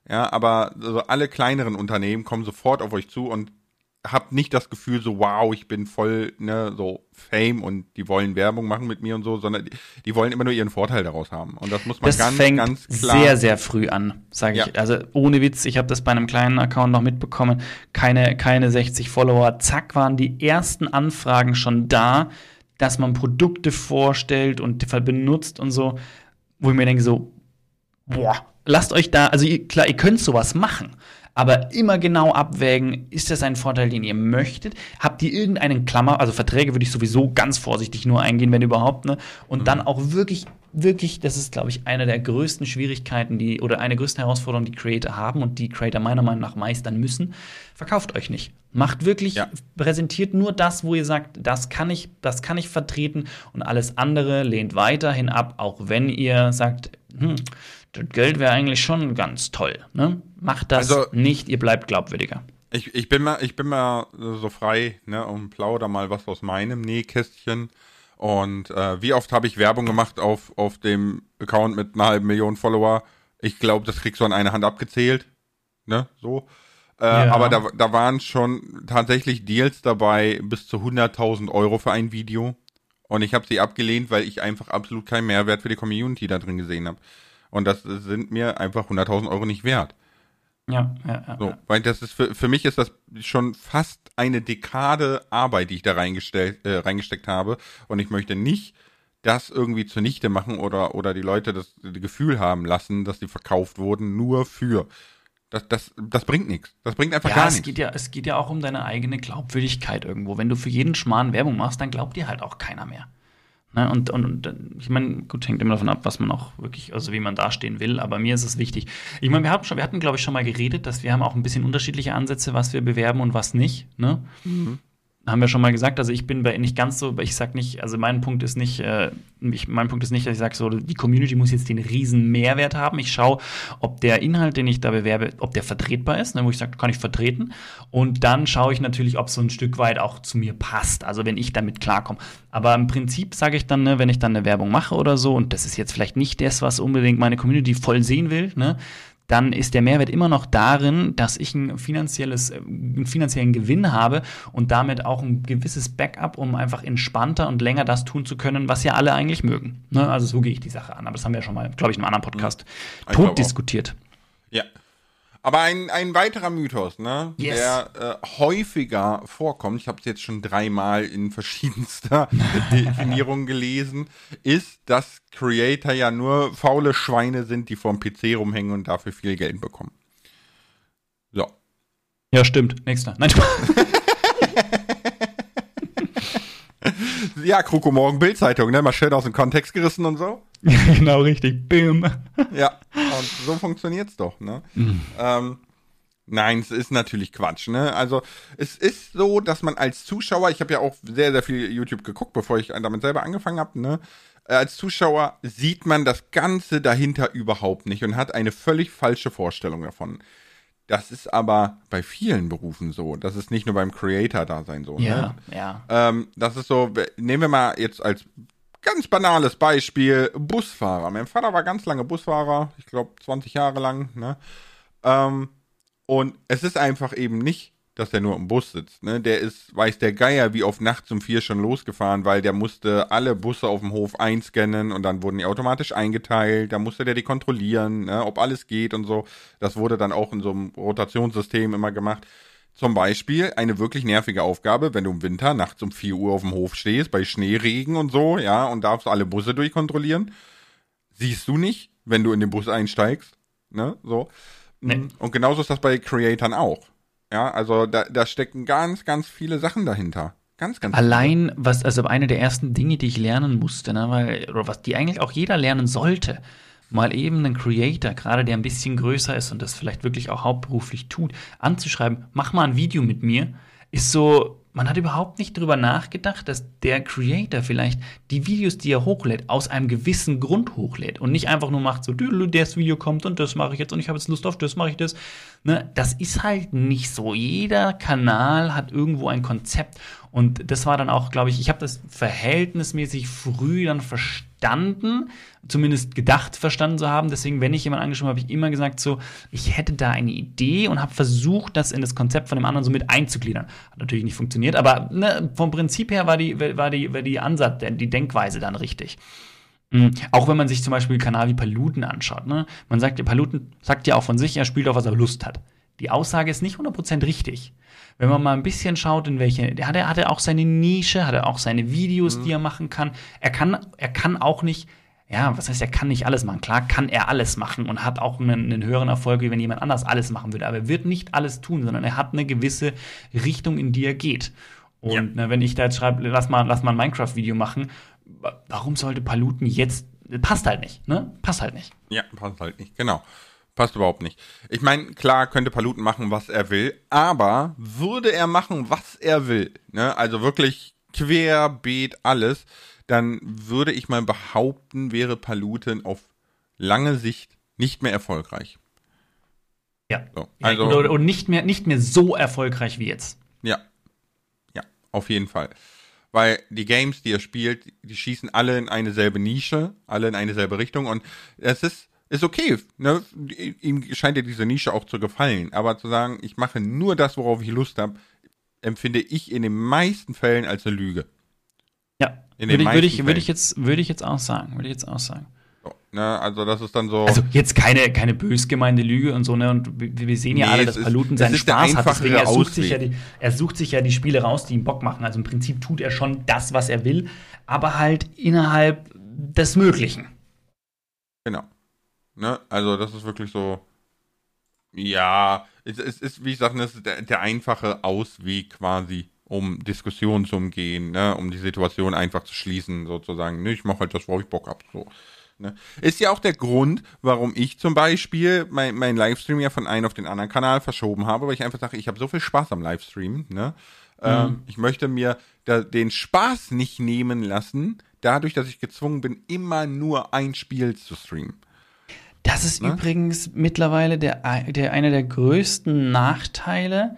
Ja, aber also alle kleineren Unternehmen kommen sofort auf euch zu und habt nicht das Gefühl so, wow, ich bin voll, ne, so Fame und die wollen Werbung machen mit mir und so, sondern die, die wollen immer nur ihren Vorteil daraus haben. Und das muss man das ganz, fängt ganz klar. sehr, sehr früh an, sage ich. Ja. Also ohne Witz, ich habe das bei einem kleinen Account noch mitbekommen. Keine, keine 60 Follower. Zack, waren die ersten Anfragen schon da, dass man Produkte vorstellt und benutzt und so, wo ich mir denke so, boah, lasst euch da, also ihr, klar, ihr könnt sowas machen, aber immer genau abwägen, ist das ein Vorteil, den ihr möchtet? Habt ihr irgendeinen Klammer, also Verträge würde ich sowieso ganz vorsichtig nur eingehen, wenn überhaupt, ne? Und mhm. dann auch wirklich, wirklich, das ist, glaube ich, eine der größten Schwierigkeiten, die, oder eine der größten Herausforderungen, die Creator haben und die Creator meiner Meinung nach meistern müssen. Verkauft euch nicht. Macht wirklich, ja. präsentiert nur das, wo ihr sagt, das kann ich, das kann ich vertreten und alles andere lehnt weiterhin ab, auch wenn ihr sagt, hm, das Geld wäre eigentlich schon ganz toll. Ne? Macht das also, nicht, ihr bleibt glaubwürdiger. Ich, ich, bin mal, ich bin mal so frei ne, und plauder mal was aus meinem Nähkästchen. Und äh, wie oft habe ich Werbung gemacht auf, auf dem Account mit einer halben Million Follower? Ich glaube, das kriegst du an einer Hand abgezählt. Ne, so. Äh, ja. Aber da, da waren schon tatsächlich Deals dabei bis zu 100.000 Euro für ein Video. Und ich habe sie abgelehnt, weil ich einfach absolut keinen Mehrwert für die Community da drin gesehen habe. Und das sind mir einfach 100.000 Euro nicht wert. Ja, ja, ja. So, weil das ist für, für mich ist das schon fast eine Dekade Arbeit, die ich da reingestellt, äh, reingesteckt habe. Und ich möchte nicht das irgendwie zunichte machen oder, oder die Leute das, das Gefühl haben lassen, dass die verkauft wurden, nur für. Das, das, das bringt nichts. Das bringt einfach ja, gar es nichts. Geht ja, es geht ja auch um deine eigene Glaubwürdigkeit irgendwo. Wenn du für jeden Schmarrn Werbung machst, dann glaubt dir halt auch keiner mehr. Ne? Und, und, ich meine, gut, hängt immer davon ab, was man auch wirklich, also wie man dastehen will, aber mir ist es wichtig. Ich meine, wir, wir hatten, glaube ich, schon mal geredet, dass wir haben auch ein bisschen unterschiedliche Ansätze, was wir bewerben und was nicht. Ne? Mhm haben wir schon mal gesagt, also ich bin bei nicht ganz so, ich sag nicht, also mein Punkt ist nicht, äh, ich, mein Punkt ist nicht, dass ich sage, so, die Community muss jetzt den riesen Mehrwert haben. Ich schaue, ob der Inhalt, den ich da bewerbe, ob der vertretbar ist, ne, wo ich sage, kann ich vertreten. Und dann schaue ich natürlich, ob so ein Stück weit auch zu mir passt, also wenn ich damit klarkomme. Aber im Prinzip sage ich dann, ne, wenn ich dann eine Werbung mache oder so, und das ist jetzt vielleicht nicht das, was unbedingt meine Community voll sehen will, ne, dann ist der Mehrwert immer noch darin, dass ich ein finanzielles, äh, einen finanziellen Gewinn habe und damit auch ein gewisses Backup, um einfach entspannter und länger das tun zu können, was ja alle eigentlich mögen. Ne? Also so gehe ich die Sache an. Aber das haben wir ja schon mal, glaube ich, in einem anderen Podcast mhm. tot diskutiert. Ja. Aber ein, ein weiterer Mythos, ne, yes. der äh, häufiger vorkommt, ich habe es jetzt schon dreimal in verschiedenster Definierung gelesen, ist, dass Creator ja nur faule Schweine sind, die vorm PC rumhängen und dafür viel Geld bekommen. So. Ja, stimmt. Nächster. Nein, ja, Kroko Morgen Bildzeitung, ne? Mal schön aus dem Kontext gerissen und so. genau, richtig. Bim. Ja, und so funktioniert's doch, ne? Mhm. Ähm, nein, es ist natürlich Quatsch, ne? Also, es ist so, dass man als Zuschauer, ich habe ja auch sehr, sehr viel YouTube geguckt, bevor ich damit selber angefangen habe, ne? als Zuschauer sieht man das Ganze dahinter überhaupt nicht und hat eine völlig falsche Vorstellung davon. Das ist aber bei vielen Berufen so. Das ist nicht nur beim Creator-Dasein so. Ja, ne? ja. Ähm, das ist so, nehmen wir mal jetzt als ganz banales Beispiel Busfahrer. Mein Vater war ganz lange Busfahrer, ich glaube 20 Jahre lang. Ne? Ähm, und es ist einfach eben nicht dass der nur im Bus sitzt. Ne? Der ist, weiß der Geier, wie oft nachts um vier schon losgefahren, weil der musste alle Busse auf dem Hof einscannen und dann wurden die automatisch eingeteilt. Da musste der die kontrollieren, ne? ob alles geht und so. Das wurde dann auch in so einem Rotationssystem immer gemacht. Zum Beispiel eine wirklich nervige Aufgabe, wenn du im Winter nachts um vier Uhr auf dem Hof stehst, bei Schneeregen und so, ja, und darfst alle Busse durchkontrollieren. Siehst du nicht, wenn du in den Bus einsteigst. Ne? So. Nee. Und genauso ist das bei Creatoren auch. Ja, also da, da stecken ganz, ganz viele Sachen dahinter. Ganz, ganz Allein, viele. was, also eine der ersten Dinge, die ich lernen musste, ne, weil, oder was die eigentlich auch jeder lernen sollte, mal eben einen Creator, gerade der ein bisschen größer ist und das vielleicht wirklich auch hauptberuflich tut, anzuschreiben, mach mal ein Video mit mir, ist so, man hat überhaupt nicht drüber nachgedacht, dass der Creator vielleicht die Videos, die er hochlädt, aus einem gewissen Grund hochlädt und nicht einfach nur macht so, das Video kommt und das mache ich jetzt und ich habe jetzt Lust auf das, mache ich das. Ne, das ist halt nicht so. Jeder Kanal hat irgendwo ein Konzept und das war dann auch, glaube ich, ich habe das verhältnismäßig früh dann verstanden, zumindest gedacht verstanden zu haben. Deswegen, wenn ich jemanden angeschaut habe, habe ich immer gesagt, so, ich hätte da eine Idee und habe versucht, das in das Konzept von dem anderen so mit einzugliedern. Hat natürlich nicht funktioniert, aber ne, vom Prinzip her war die, war die, war die Ansatz, die Denkweise dann richtig. Mhm. Auch wenn man sich zum Beispiel Kanal wie Paluten anschaut. Ne? Man sagt, Paluten sagt ja auch von sich, er spielt auf was er Lust hat. Die Aussage ist nicht 100% richtig. Wenn man mal ein bisschen schaut, in welche, der hat, er hat er auch seine Nische, hat er auch seine Videos, mhm. die er machen kann. Er kann, er kann auch nicht, ja, was heißt, er kann nicht alles machen. Klar kann er alles machen und hat auch einen, einen höheren Erfolg, wie wenn jemand anders alles machen würde. Aber er wird nicht alles tun, sondern er hat eine gewisse Richtung, in die er geht. Und ja. ne, wenn ich da jetzt schreibe, lass mal, lass mal ein Minecraft-Video machen, warum sollte Paluten jetzt, passt halt nicht, ne? Passt halt nicht. Ja, passt halt nicht, genau. Passt überhaupt nicht. Ich meine, klar könnte Paluten machen, was er will, aber würde er machen, was er will, ne, also wirklich querbeet alles, dann würde ich mal behaupten, wäre Paluten auf lange Sicht nicht mehr erfolgreich. Ja. So, also, ja, und nicht mehr, nicht mehr so erfolgreich wie jetzt. Ja. Ja, auf jeden Fall. Weil die Games, die er spielt, die schießen alle in eine selbe Nische, alle in eine selbe Richtung und es ist ist okay. Ne? Ihm scheint ja diese Nische auch zu gefallen. Aber zu sagen, ich mache nur das, worauf ich Lust habe, empfinde ich in den meisten Fällen als eine Lüge. Ja, in würde, ich, würde, ich, würde ich jetzt, würde ich jetzt auch sagen, würde ich jetzt auch sagen. So, ne? Also das ist dann so. Also jetzt keine, keine bös gemeinte Lüge und so, ne? Und wir, wir sehen ja nee, alle, dass Paluten seinen Spaß hat. Deswegen er sucht, sich ja die, er sucht sich ja die Spiele raus, die ihm Bock machen. Also im Prinzip tut er schon das, was er will, aber halt innerhalb des Möglichen. Genau. Ne? Also das ist wirklich so, ja, es, es ist, wie ich sage, das der, der, einfache Ausweg quasi, um Diskussionen zu umgehen, ne? um die Situation einfach zu schließen, sozusagen. Ne? Ich mache halt das, worauf ich Bock habe. So. Ne? Ist ja auch der Grund, warum ich zum Beispiel mein, mein Livestream ja von einem auf den anderen Kanal verschoben habe, weil ich einfach sage, ich habe so viel Spaß am Livestream. Ne? Ähm, mhm. ich möchte mir da, den Spaß nicht nehmen lassen, dadurch, dass ich gezwungen bin, immer nur ein Spiel zu streamen. Das ist ne? übrigens mittlerweile der, der, einer der größten Nachteile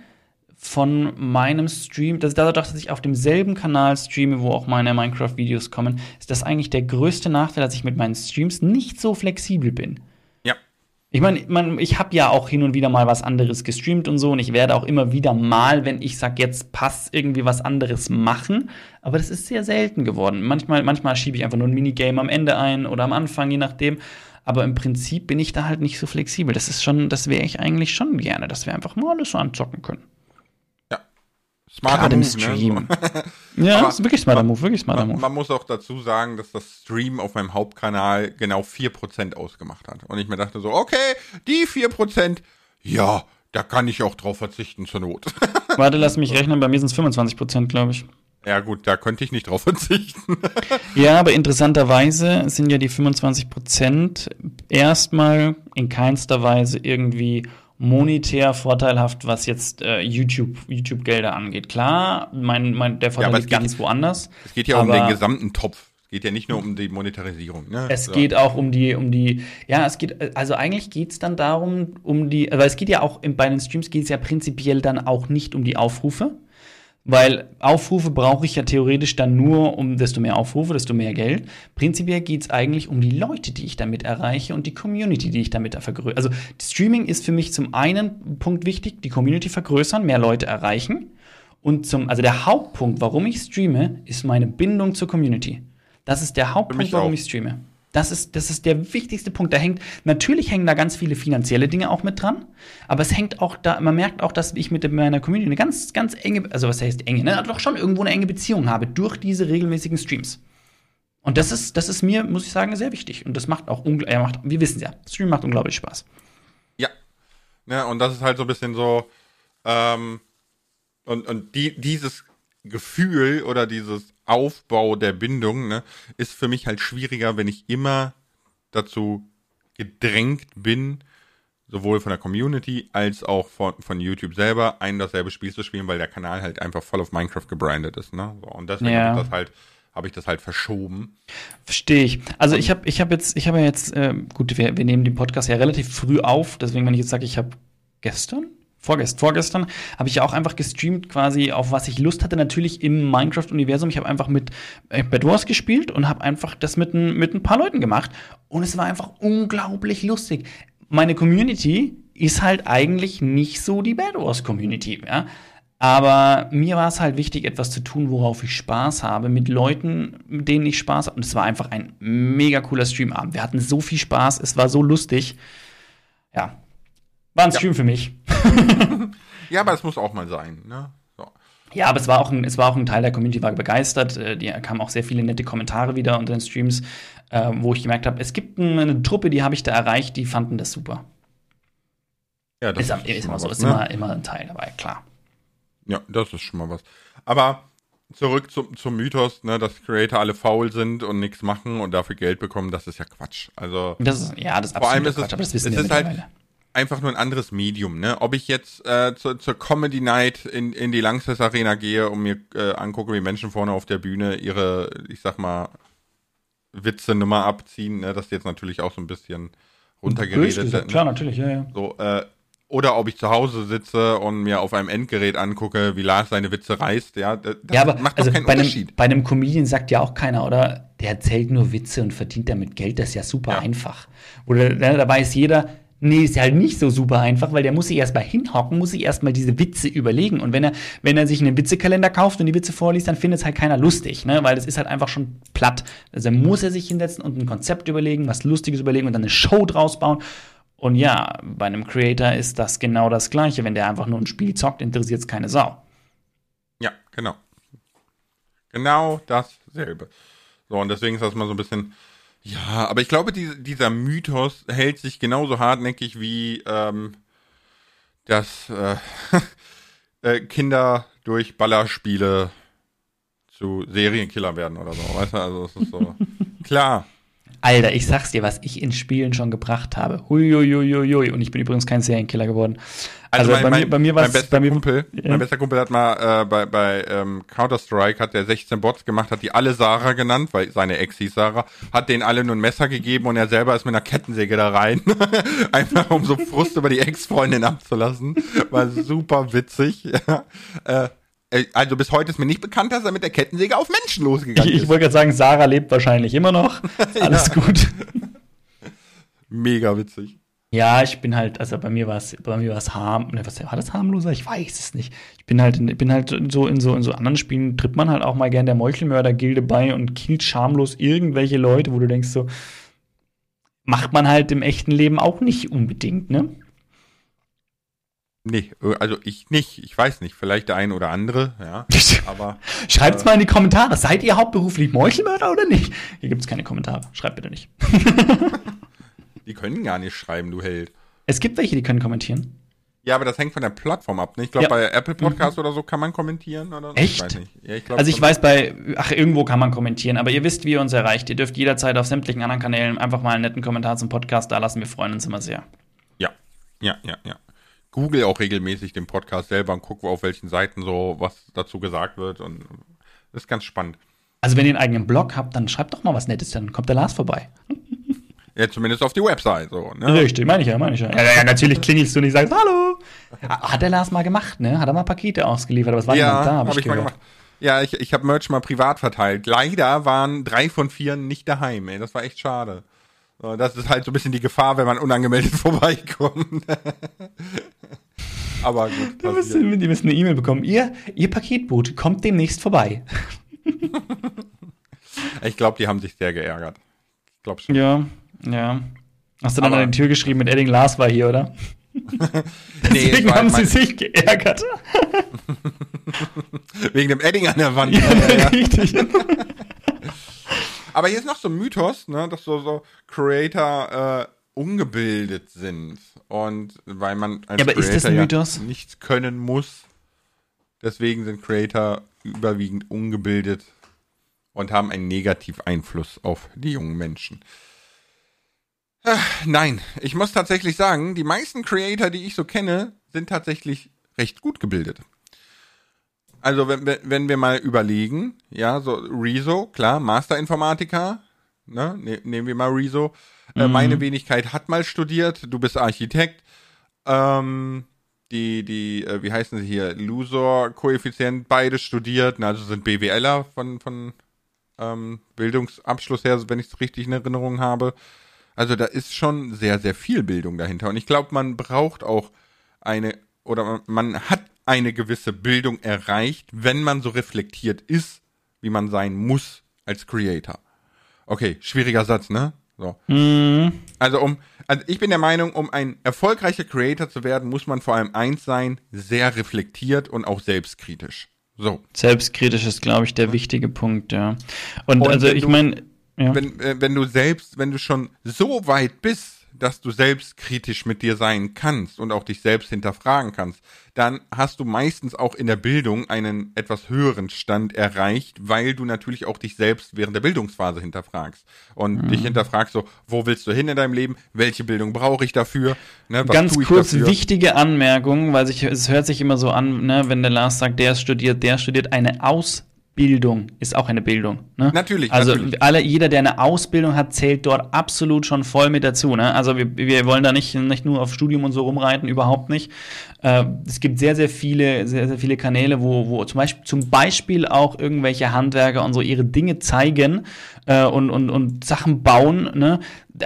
von meinem Stream, dass dadurch, dass ich auf demselben Kanal streame, wo auch meine Minecraft-Videos kommen, ist das eigentlich der größte Nachteil, dass ich mit meinen Streams nicht so flexibel bin. Ja. Ich meine, man, ich habe ja auch hin und wieder mal was anderes gestreamt und so und ich werde auch immer wieder mal, wenn ich sag, jetzt passt irgendwie was anderes machen, aber das ist sehr selten geworden. Manchmal, manchmal schiebe ich einfach nur ein Minigame am Ende ein oder am Anfang, je nachdem. Aber im Prinzip bin ich da halt nicht so flexibel. Das ist schon, das wäre ich eigentlich schon gerne, dass wir einfach mal alles so anzocken können. Ja. Smarter Gerade Move, im ne? Stream. Ne? ja, Aber ist wirklich smarter Move, wirklich smarter man, Move. Man muss auch dazu sagen, dass das Stream auf meinem Hauptkanal genau 4% ausgemacht hat. Und ich mir dachte so, okay, die 4%, ja, da kann ich auch drauf verzichten zur Not. Warte, lass mich rechnen, bei mir sind es 25%, glaube ich. Ja, gut, da könnte ich nicht drauf verzichten. ja, aber interessanterweise sind ja die 25 Prozent erstmal in keinster Weise irgendwie monetär vorteilhaft, was jetzt äh, YouTube, YouTube-Gelder angeht. Klar, mein, mein, der Vorteil ja, liegt ganz woanders. Es geht ja um den gesamten Topf. Es geht ja nicht nur um die Monetarisierung. Ne? Es so. geht auch um die, um die, ja, es geht, also eigentlich geht es dann darum, um die, weil es geht ja auch, bei den Streams geht es ja prinzipiell dann auch nicht um die Aufrufe, weil Aufrufe brauche ich ja theoretisch dann nur, um desto mehr Aufrufe, desto mehr Geld. Prinzipiell geht es eigentlich um die Leute, die ich damit erreiche und die Community, die ich damit vergrößere. Also Streaming ist für mich zum einen Punkt wichtig, die Community vergrößern, mehr Leute erreichen. Und zum, also der Hauptpunkt, warum ich streame, ist meine Bindung zur Community. Das ist der Hauptpunkt, warum ich streame. Das ist, das ist der wichtigste Punkt. Da hängt, natürlich hängen da ganz viele finanzielle Dinge auch mit dran, aber es hängt auch da, man merkt auch, dass ich mit meiner Community eine ganz, ganz enge, also was heißt enge, ne, doch schon irgendwo eine enge Beziehung habe durch diese regelmäßigen Streams. Und das ist, das ist mir, muss ich sagen, sehr wichtig. Und das macht auch, er macht, wir wissen ja, Stream macht unglaublich Spaß. Ja. Ja, und das ist halt so ein bisschen so, ähm, und, und die, dieses Gefühl oder dieses Aufbau der Bindung ne, ist für mich halt schwieriger, wenn ich immer dazu gedrängt bin, sowohl von der Community als auch von, von YouTube selber, ein dasselbe Spiel zu spielen, weil der Kanal halt einfach voll auf Minecraft gebrandet ist. Ne? So, und deswegen ja. habe ich das halt habe ich das halt verschoben. Verstehe ich. Also ich habe ich hab jetzt, ich habe jetzt, äh, gut, wir, wir nehmen den Podcast ja relativ früh auf, deswegen, wenn ich jetzt sage, ich habe gestern, vorgestern, vorgestern habe ich ja auch einfach gestreamt, quasi auf was ich Lust hatte, natürlich im Minecraft-Universum. Ich habe einfach mit äh, Bad Wars gespielt und habe einfach das mit ein, mit ein paar Leuten gemacht. Und es war einfach unglaublich lustig. Meine Community ist halt eigentlich nicht so die Bad Wars-Community, ja. Aber mir war es halt wichtig, etwas zu tun, worauf ich Spaß habe, mit Leuten, mit denen ich Spaß habe. Und es war einfach ein mega cooler Streamabend. Wir hatten so viel Spaß, es war so lustig. Ja, war ein Stream ja. für mich. ja, aber es muss auch mal sein, ne? So. Ja, aber es war, auch ein, es war auch ein Teil der Community, war begeistert. Äh, die kamen auch sehr viele nette Kommentare wieder unter den Streams, äh, wo ich gemerkt habe, es gibt eine Truppe, die habe ich da erreicht, die fanden das super. Ja, das ist, ist, ist immer was, so, ist ne? immer, immer ein Teil dabei, klar. Ja, das ist schon mal was. Aber zurück zum, zum Mythos, ne, dass Creator alle faul sind und nichts machen und dafür Geld bekommen, das ist ja Quatsch. Also das ist, ja, das ist vor allem ist Quatsch, es, aber das wissen es ist halt einfach nur ein anderes Medium, ne? Ob ich jetzt äh, zur, zur Comedy Night in, in die Langsess Arena gehe und mir äh, angucke, wie Menschen vorne auf der Bühne ihre, ich sag mal, Witze Nummer abziehen, ne? Das ist jetzt natürlich auch so ein bisschen runtergeredet. Ne? Klar, natürlich, ja, ja. So, äh, oder ob ich zu Hause sitze und mir auf einem Endgerät angucke, wie Lars seine Witze reißt, ja, das ja, aber macht also doch keinen bei Unterschied. Einem, bei einem Comedian sagt ja auch keiner, oder? Der erzählt nur Witze und verdient damit Geld, das ist ja super ja. einfach. Oder ne, da weiß jeder, Nee, ist halt nicht so super einfach, weil der muss sich erstmal hinhocken, muss sich erstmal diese Witze überlegen. Und wenn er, wenn er sich einen Witzekalender kauft und die Witze vorliest, dann findet es halt keiner lustig, ne? Weil das ist halt einfach schon platt. Also muss er sich hinsetzen und ein Konzept überlegen, was Lustiges überlegen und dann eine Show draus bauen. Und ja, bei einem Creator ist das genau das Gleiche. Wenn der einfach nur ein Spiel zockt, interessiert es keine Sau. Ja, genau. Genau dasselbe. So, und deswegen ist das mal so ein bisschen ja, aber ich glaube, die, dieser Mythos hält sich genauso hartnäckig wie ähm, dass äh, äh, Kinder durch Ballerspiele zu Serienkiller werden oder so. Weißt du, also es ist so. Klar, Alter, ich sag's dir, was ich in Spielen schon gebracht habe. Huiuiuiui. Und ich bin übrigens kein Serienkiller geworden. Also, also mein, bei, mir, bei mir war mein bei mir, Kumpel, ja. mein bester Kumpel hat mal äh, bei, bei ähm, Counter-Strike hat der 16 Bots gemacht, hat die alle Sarah genannt, weil seine Ex hieß Sarah, hat denen alle nur ein Messer gegeben und er selber ist mit einer Kettensäge da rein. Einfach um so Frust über die Ex-Freundin abzulassen. War super witzig. äh, also bis heute ist mir nicht bekannt, dass er mit der Kettensäge auf Menschen losgegangen ist. Ich, ich wollte gerade sagen, Sarah lebt wahrscheinlich immer noch. Alles gut. Mega witzig. Ja, ich bin halt, also bei mir war es, bei mir war es harm, ne, was war das harmloser? Ich weiß es nicht. Ich bin halt, in, bin halt so in so in so anderen Spielen tritt man halt auch mal gern der Meuchelmörder-Gilde bei und killt schamlos irgendwelche Leute, wo du denkst so, macht man halt im echten Leben auch nicht unbedingt, ne? Nee, äh, also ich nicht. Ich weiß nicht. Vielleicht der ein oder andere, ja. Aber. Schreibt's äh, mal in die Kommentare. Seid ihr hauptberuflich Meuchelmörder oder nicht? Hier gibt's keine Kommentare. Schreibt bitte nicht. die können gar nicht schreiben, du Held. Es gibt welche, die können kommentieren. Ja, aber das hängt von der Plattform ab. Ne? Ich glaube, ja. bei Apple Podcast mhm. oder so kann man kommentieren. Oder? Echt? Ich ja, ich glaub, also ich weiß bei, ach, irgendwo kann man kommentieren, aber ihr wisst, wie ihr uns erreicht. Ihr dürft jederzeit auf sämtlichen anderen Kanälen einfach mal einen netten Kommentar zum Podcast da lassen. Wir freuen uns immer sehr. Ja, ja, ja, ja google auch regelmäßig den Podcast selber und gucke, auf welchen Seiten so was dazu gesagt wird. Und das ist ganz spannend. Also wenn ihr einen eigenen Blog habt, dann schreibt doch mal was Nettes, dann kommt der Lars vorbei. Ja, zumindest auf die Website so. Ne? Richtig, meine ich ja, meine ich ja. ja, ja natürlich klingelst du nicht, sagst Hallo. Hat der Lars mal gemacht, ne? Hat er mal Pakete ausgeliefert, aber es war ja, niemand da, hab habe ich, mal gemacht. Ja, ich, ich habe Merch mal privat verteilt. Leider waren drei von vier nicht daheim, ey. Das war echt schade. Das ist halt so ein bisschen die Gefahr, wenn man unangemeldet vorbeikommt. Aber gut, Die müssen, die müssen eine E-Mail bekommen. Ihr, ihr Paketboot kommt demnächst vorbei. Ich glaube, die haben sich sehr geärgert. Ich glaube schon. Ja, ja. Hast du dann Aber- an die Tür geschrieben mit Edding Lars war hier, oder? Nee, es Deswegen war haben sie sich geärgert. wegen dem Edding an der Wand. Ja, ja. richtig. Aber hier ist noch so ein Mythos, ne, dass so, so Creator äh, ungebildet sind. Und weil man als Ja, aber ist das ein Creator Mythos? ja nichts können muss, deswegen sind Creator überwiegend ungebildet und haben einen Negativeinfluss auf die jungen Menschen. Ah, Nein, ich muss tatsächlich sagen, die meisten Creator, die ich so kenne, sind tatsächlich recht gut gebildet. Also wenn, wenn, wir mal überlegen, ja, so Rezo, klar, Masterinformatiker, ne, ne, nehmen wir mal Rezo. Äh, meine Wenigkeit hat mal studiert, du bist Architekt. Ähm, die, die, äh, wie heißen sie hier, Lusor-Koeffizient, beide studiert, ne, also sind BWLer von, von ähm, Bildungsabschluss her, wenn ich es richtig in Erinnerung habe. Also da ist schon sehr, sehr viel Bildung dahinter. Und ich glaube, man braucht auch eine, oder man, man hat eine gewisse Bildung erreicht, wenn man so reflektiert ist, wie man sein muss als Creator. Okay, schwieriger Satz, ne? So. Also um, also ich bin der Meinung, um ein erfolgreicher Creator zu werden, muss man vor allem eins sein, sehr reflektiert und auch selbstkritisch. So. Selbstkritisch ist, glaube ich, der wichtige Punkt, ja. Und, Und also ich meine, ja. wenn, äh, wenn du selbst, wenn du schon so weit bist, dass du selbstkritisch mit dir sein kannst und auch dich selbst hinterfragen kannst, dann hast du meistens auch in der Bildung einen etwas höheren Stand erreicht, weil du natürlich auch dich selbst während der Bildungsphase hinterfragst und Mhm. dich hinterfragst so, wo willst du hin in deinem Leben? Welche Bildung brauche ich dafür? Ne, Ganz kurz dafür? wichtige Anmerkung, weil sich, es hört sich immer so an, ne, wenn der Lars sagt, der studiert, der studiert eine Ausbildung, ist auch eine Bildung. Ne? Natürlich, Also natürlich. alle, jeder, der eine Ausbildung hat, zählt dort absolut schon voll mit dazu. Ne? Also wir, wir wollen da nicht, nicht nur auf Studium und so rumreiten, überhaupt nicht. Äh, es gibt sehr, sehr viele, sehr, sehr viele Kanäle, wo, wo zum Beispiel, zum Beispiel auch irgendwelche Handwerker und so ihre Dinge zeigen äh, und, und, und Sachen bauen. Ne?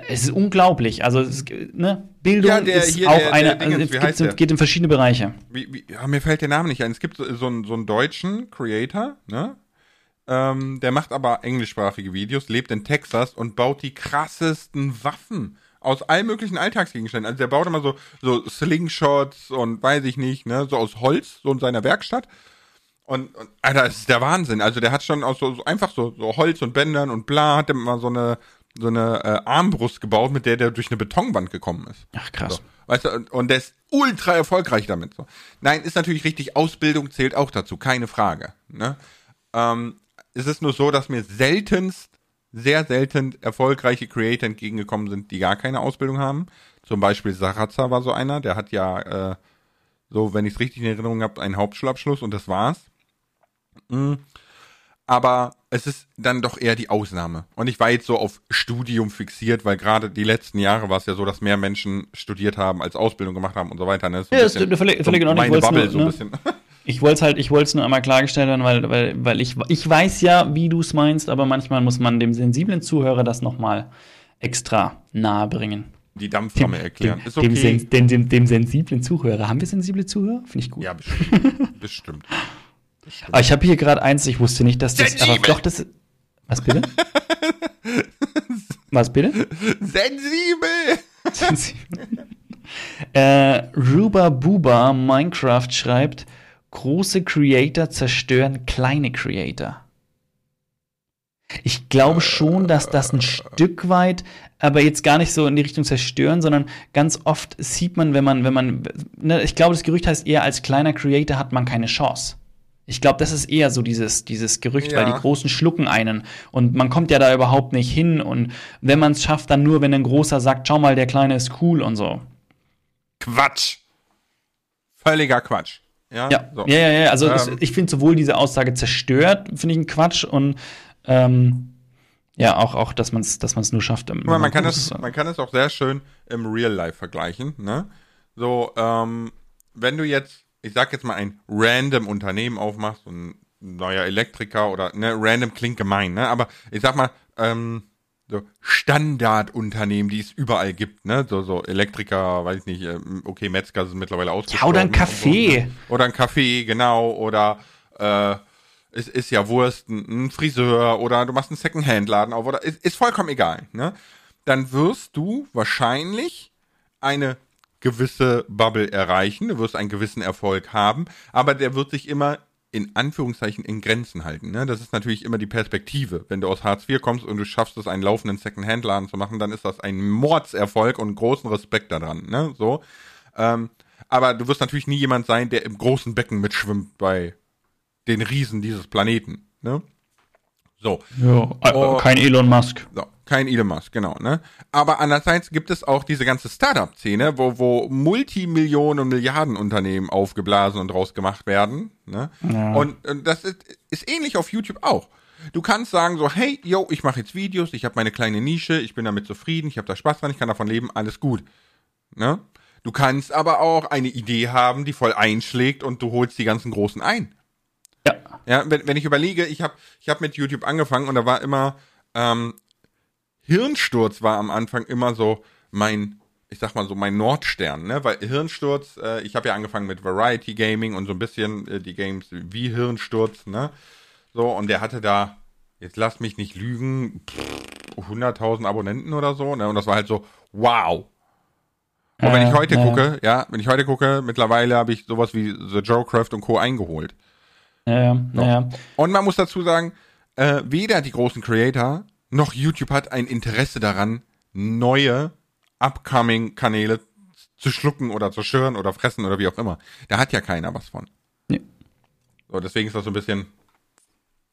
Es ist unglaublich. Also es, ne? Bildung Ja, der ist hier, auch der- der eine, Dingens, also, es gibt, der? geht in verschiedene Bereiche. wie, wie, ja, mir fällt der Name nicht ein. Es gibt so, so, einen, so einen deutschen Creator, ne? Ähm, der macht aber englischsprachige Videos, lebt in Texas und baut die krassesten Waffen aus allen möglichen Alltagsgegenständen. Also der baut immer so, so Slingshots und weiß ich nicht, ne, so aus Holz, so in seiner Werkstatt. Und, und Alter, das ist der Wahnsinn. Also der hat schon aus so, so einfach so, so Holz und Bändern und bla, hat er mal so eine, so eine äh, Armbrust gebaut, mit der der durch eine Betonwand gekommen ist. Ach krass. So. Weißt du, und, und der ist ultra erfolgreich damit. So. Nein, ist natürlich richtig, Ausbildung zählt auch dazu, keine Frage. Ne? Ähm, es ist nur so, dass mir seltenst, sehr selten erfolgreiche Creator entgegengekommen sind, die gar keine Ausbildung haben. Zum Beispiel Sarazza war so einer, der hat ja, äh, so, wenn ich es richtig in Erinnerung habe, einen Hauptschulabschluss und das war's. Mm. Aber es ist dann doch eher die Ausnahme. Und ich war jetzt so auf Studium fixiert, weil gerade die letzten Jahre war es ja so, dass mehr Menschen studiert haben, als Ausbildung gemacht haben und so weiter. Ne? So Ja, das ist völlig- völlig Ordnung. Ich Meine Bubble nur, so ein ne? bisschen. Ich wollte es halt, ich wollte es nur einmal klargestellt haben, weil, weil, weil ich, ich weiß ja, wie du es meinst, aber manchmal muss man dem sensiblen Zuhörer das nochmal extra nahe bringen. Die Dampframme erklären. Dem, ist dem, okay. sen, dem, dem, dem sensiblen Zuhörer. Haben wir sensible Zuhörer? Finde ich gut. ja, bestimmt. bestimmt. Aber ich habe hier gerade eins, ich wusste nicht, dass das. Sensibel. Aber doch, das. Was bitte? Was bitte? Sensibel! Sensibel. äh, Ruba Buba Minecraft schreibt: Große Creator zerstören kleine Creator. Ich glaube schon, dass das ein Stück weit, aber jetzt gar nicht so in die Richtung zerstören, sondern ganz oft sieht man, wenn man, wenn man, ne, ich glaube, das Gerücht heißt eher, als kleiner Creator hat man keine Chance. Ich glaube, das ist eher so dieses, dieses Gerücht, weil Ja. die Großen schlucken einen und man kommt ja da überhaupt nicht hin und wenn man es schafft, dann nur, wenn ein Großer sagt, schau mal, der Kleine ist cool und so. Quatsch. Völliger Quatsch. Ja, Ja, so. ja, ja, ja. Also es, Ähm. ich finde sowohl diese Aussage zerstört, finde ich ein Quatsch und Ähm, ja, auch, auch dass man es dass man's nur schafft. Man, man, kann das, man kann es auch sehr schön im Real Life vergleichen. Ne? So, ähm, wenn du jetzt, ich sag jetzt mal, ein random Unternehmen aufmachst, ein neuer Elektriker oder, ne, random klingt gemein, ne? Aber ich sag mal, ähm, so Standardunternehmen, die es überall gibt, ne? So, so Elektriker, weiß ich nicht, ähm, okay, Metzger sind mittlerweile ausgestorben. Ja, oder ein. So, ne? Oder ein Café, genau, oder äh, es ist ja Wurst, ein, Friseur oder du machst einen Secondhand-Laden auf oder ist, ist vollkommen egal, ne? Dann wirst du wahrscheinlich eine gewisse Bubble erreichen, du wirst einen gewissen Erfolg haben, aber der wird sich immer in Anführungszeichen in Grenzen halten. Ne? Das ist natürlich immer die Perspektive. Wenn du aus Hartz IV kommst und du schaffst es, einen laufenden Second-Hand-Laden zu machen, dann ist das ein Mordserfolg und großen Respekt daran. Ne? So. Ähm, aber du wirst natürlich nie jemand sein, der im großen Becken mitschwimmt bei den Riesen dieses Planeten. Ne? So. Ja, äh, kein Elon Musk. So, kein Elon Musk, genau, ne? Aber andererseits gibt es auch diese ganze Startup-Szene, wo, wo Multimillionen und Milliardenunternehmen aufgeblasen und draus gemacht werden, ne? Ja. Und, und das ist, ist ähnlich auf YouTube auch. Du kannst sagen so, hey, yo, ich mache jetzt Videos, ich habe meine kleine Nische, ich bin damit zufrieden, ich habe da Spaß dran, ich kann davon leben, alles gut. Ne? Du kannst aber auch eine Idee haben, die voll einschlägt und du holst die ganzen Großen ein. Ja. Ja, wenn, wenn ich überlege, ich habe ich hab mit YouTube angefangen und da war immer, ähm, Hirnsturz war am Anfang immer so mein, ich sag mal so mein Nordstern, ne? Weil Hirnsturz, äh, ich habe ja angefangen mit Variety Gaming und so ein bisschen äh, die Games wie Hirnsturz, ne? So, und der hatte da, jetzt lass mich nicht lügen, 100.000 Abonnenten oder so, ne? Und das war halt so, wow. Und äh, wenn ich heute äh. gucke, ja, wenn ich heute gucke, mittlerweile habe ich sowas wie The Joe Craft und Co. eingeholt. Ja, so. ja. Und man muss dazu sagen, äh, weder die großen Creator noch YouTube hat ein Interesse daran, neue upcoming Kanäle zu schlucken oder zu schirren oder fressen oder wie auch immer. Da hat ja keiner was von. Nee. So, deswegen ist das so ein bisschen.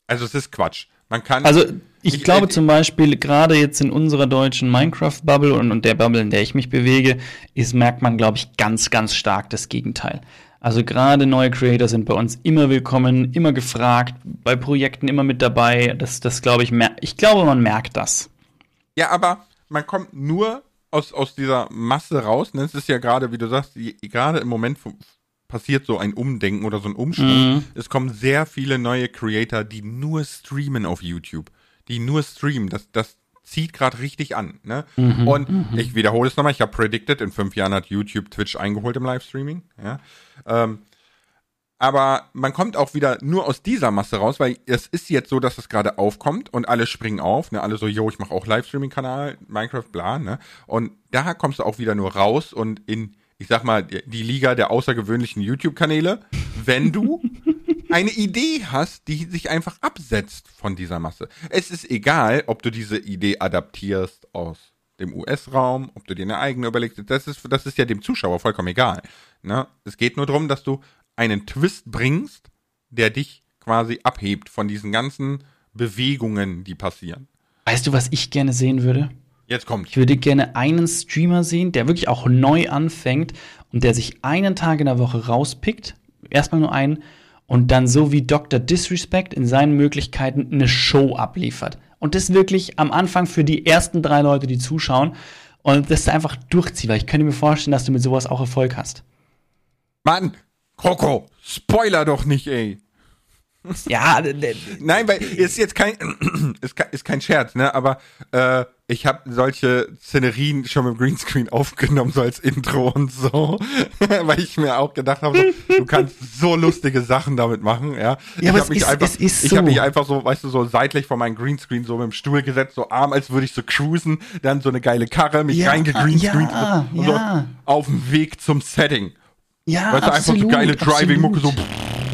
Also es ist Quatsch. Man kann. Also ich, ich glaube äh, zum Beispiel, gerade jetzt in unserer deutschen Minecraft-Bubble und, und der Bubble, in der ich mich bewege, ist, merkt man, glaube ich, ganz, ganz stark das Gegenteil. Also gerade neue Creator sind bei uns immer willkommen, immer gefragt, bei Projekten immer mit dabei. Das, das glaube ich, ich glaube, man merkt das. Ja, aber man kommt nur aus, aus dieser Masse raus. Ne? Es ist ja gerade, wie du sagst, gerade im Moment passiert so ein Umdenken oder so ein Umschwung. Mhm. Es kommen sehr viele neue Creator, die nur streamen auf YouTube. Die nur streamen. Das, das zieht gerade richtig an. Ne? Mhm, und mhm. ich wiederhole es nochmal, ich habe predicted, in fünf Jahren hat YouTube Twitch eingeholt im Livestreaming. Ja? Ähm, aber man kommt auch wieder nur aus dieser Masse raus, weil es ist jetzt so, dass es gerade aufkommt und alle springen auf, ne, alle so, yo, ich mache auch Livestreaming-Kanal, Minecraft, bla, ne? Und da kommst du auch wieder nur raus und in, ich sag mal, die Liga der außergewöhnlichen YouTube-Kanäle, wenn du eine Idee hast, die sich einfach absetzt von dieser Masse. Es ist egal, ob du diese Idee adaptierst aus dem US-Raum, ob du dir eine eigene überlegst, das ist, das ist ja dem Zuschauer vollkommen egal. Ne? Es geht nur darum, dass du einen Twist bringst, der dich quasi abhebt von diesen ganzen Bewegungen, die passieren. Weißt du, was ich gerne sehen würde? Jetzt kommt. Ich würde gerne einen Streamer sehen, der wirklich auch neu anfängt und der sich einen Tag in der Woche rauspickt, erstmal nur einen, und dann so wie Dr. Disrespect in seinen Möglichkeiten eine Show abliefert. Und das wirklich am Anfang für die ersten drei Leute, die zuschauen und das einfach durchzieht, weil ich könnte mir vorstellen, dass du mit sowas auch Erfolg hast. Mann, Kroko, Spoiler doch nicht, ey. Ja, nein, weil ist jetzt kein ist, ist kein Scherz, ne? Aber äh, ich habe solche Szenerien schon mit dem Greenscreen aufgenommen, so als Intro und so, weil ich mir auch gedacht habe, so, du kannst so lustige Sachen damit machen, ja. ja ich habe mich ist, einfach, ich so. habe mich einfach so, weißt du, so seitlich vor meinem Greenscreen so mit dem Stuhl gesetzt, so arm, als würde ich so cruisen, dann so eine geile Karre, mich ja, reingegreenscreent ja, und ja. so auf dem Weg zum Setting. Ja, weißt du, absolut, einfach so geile Driving-Mucke, so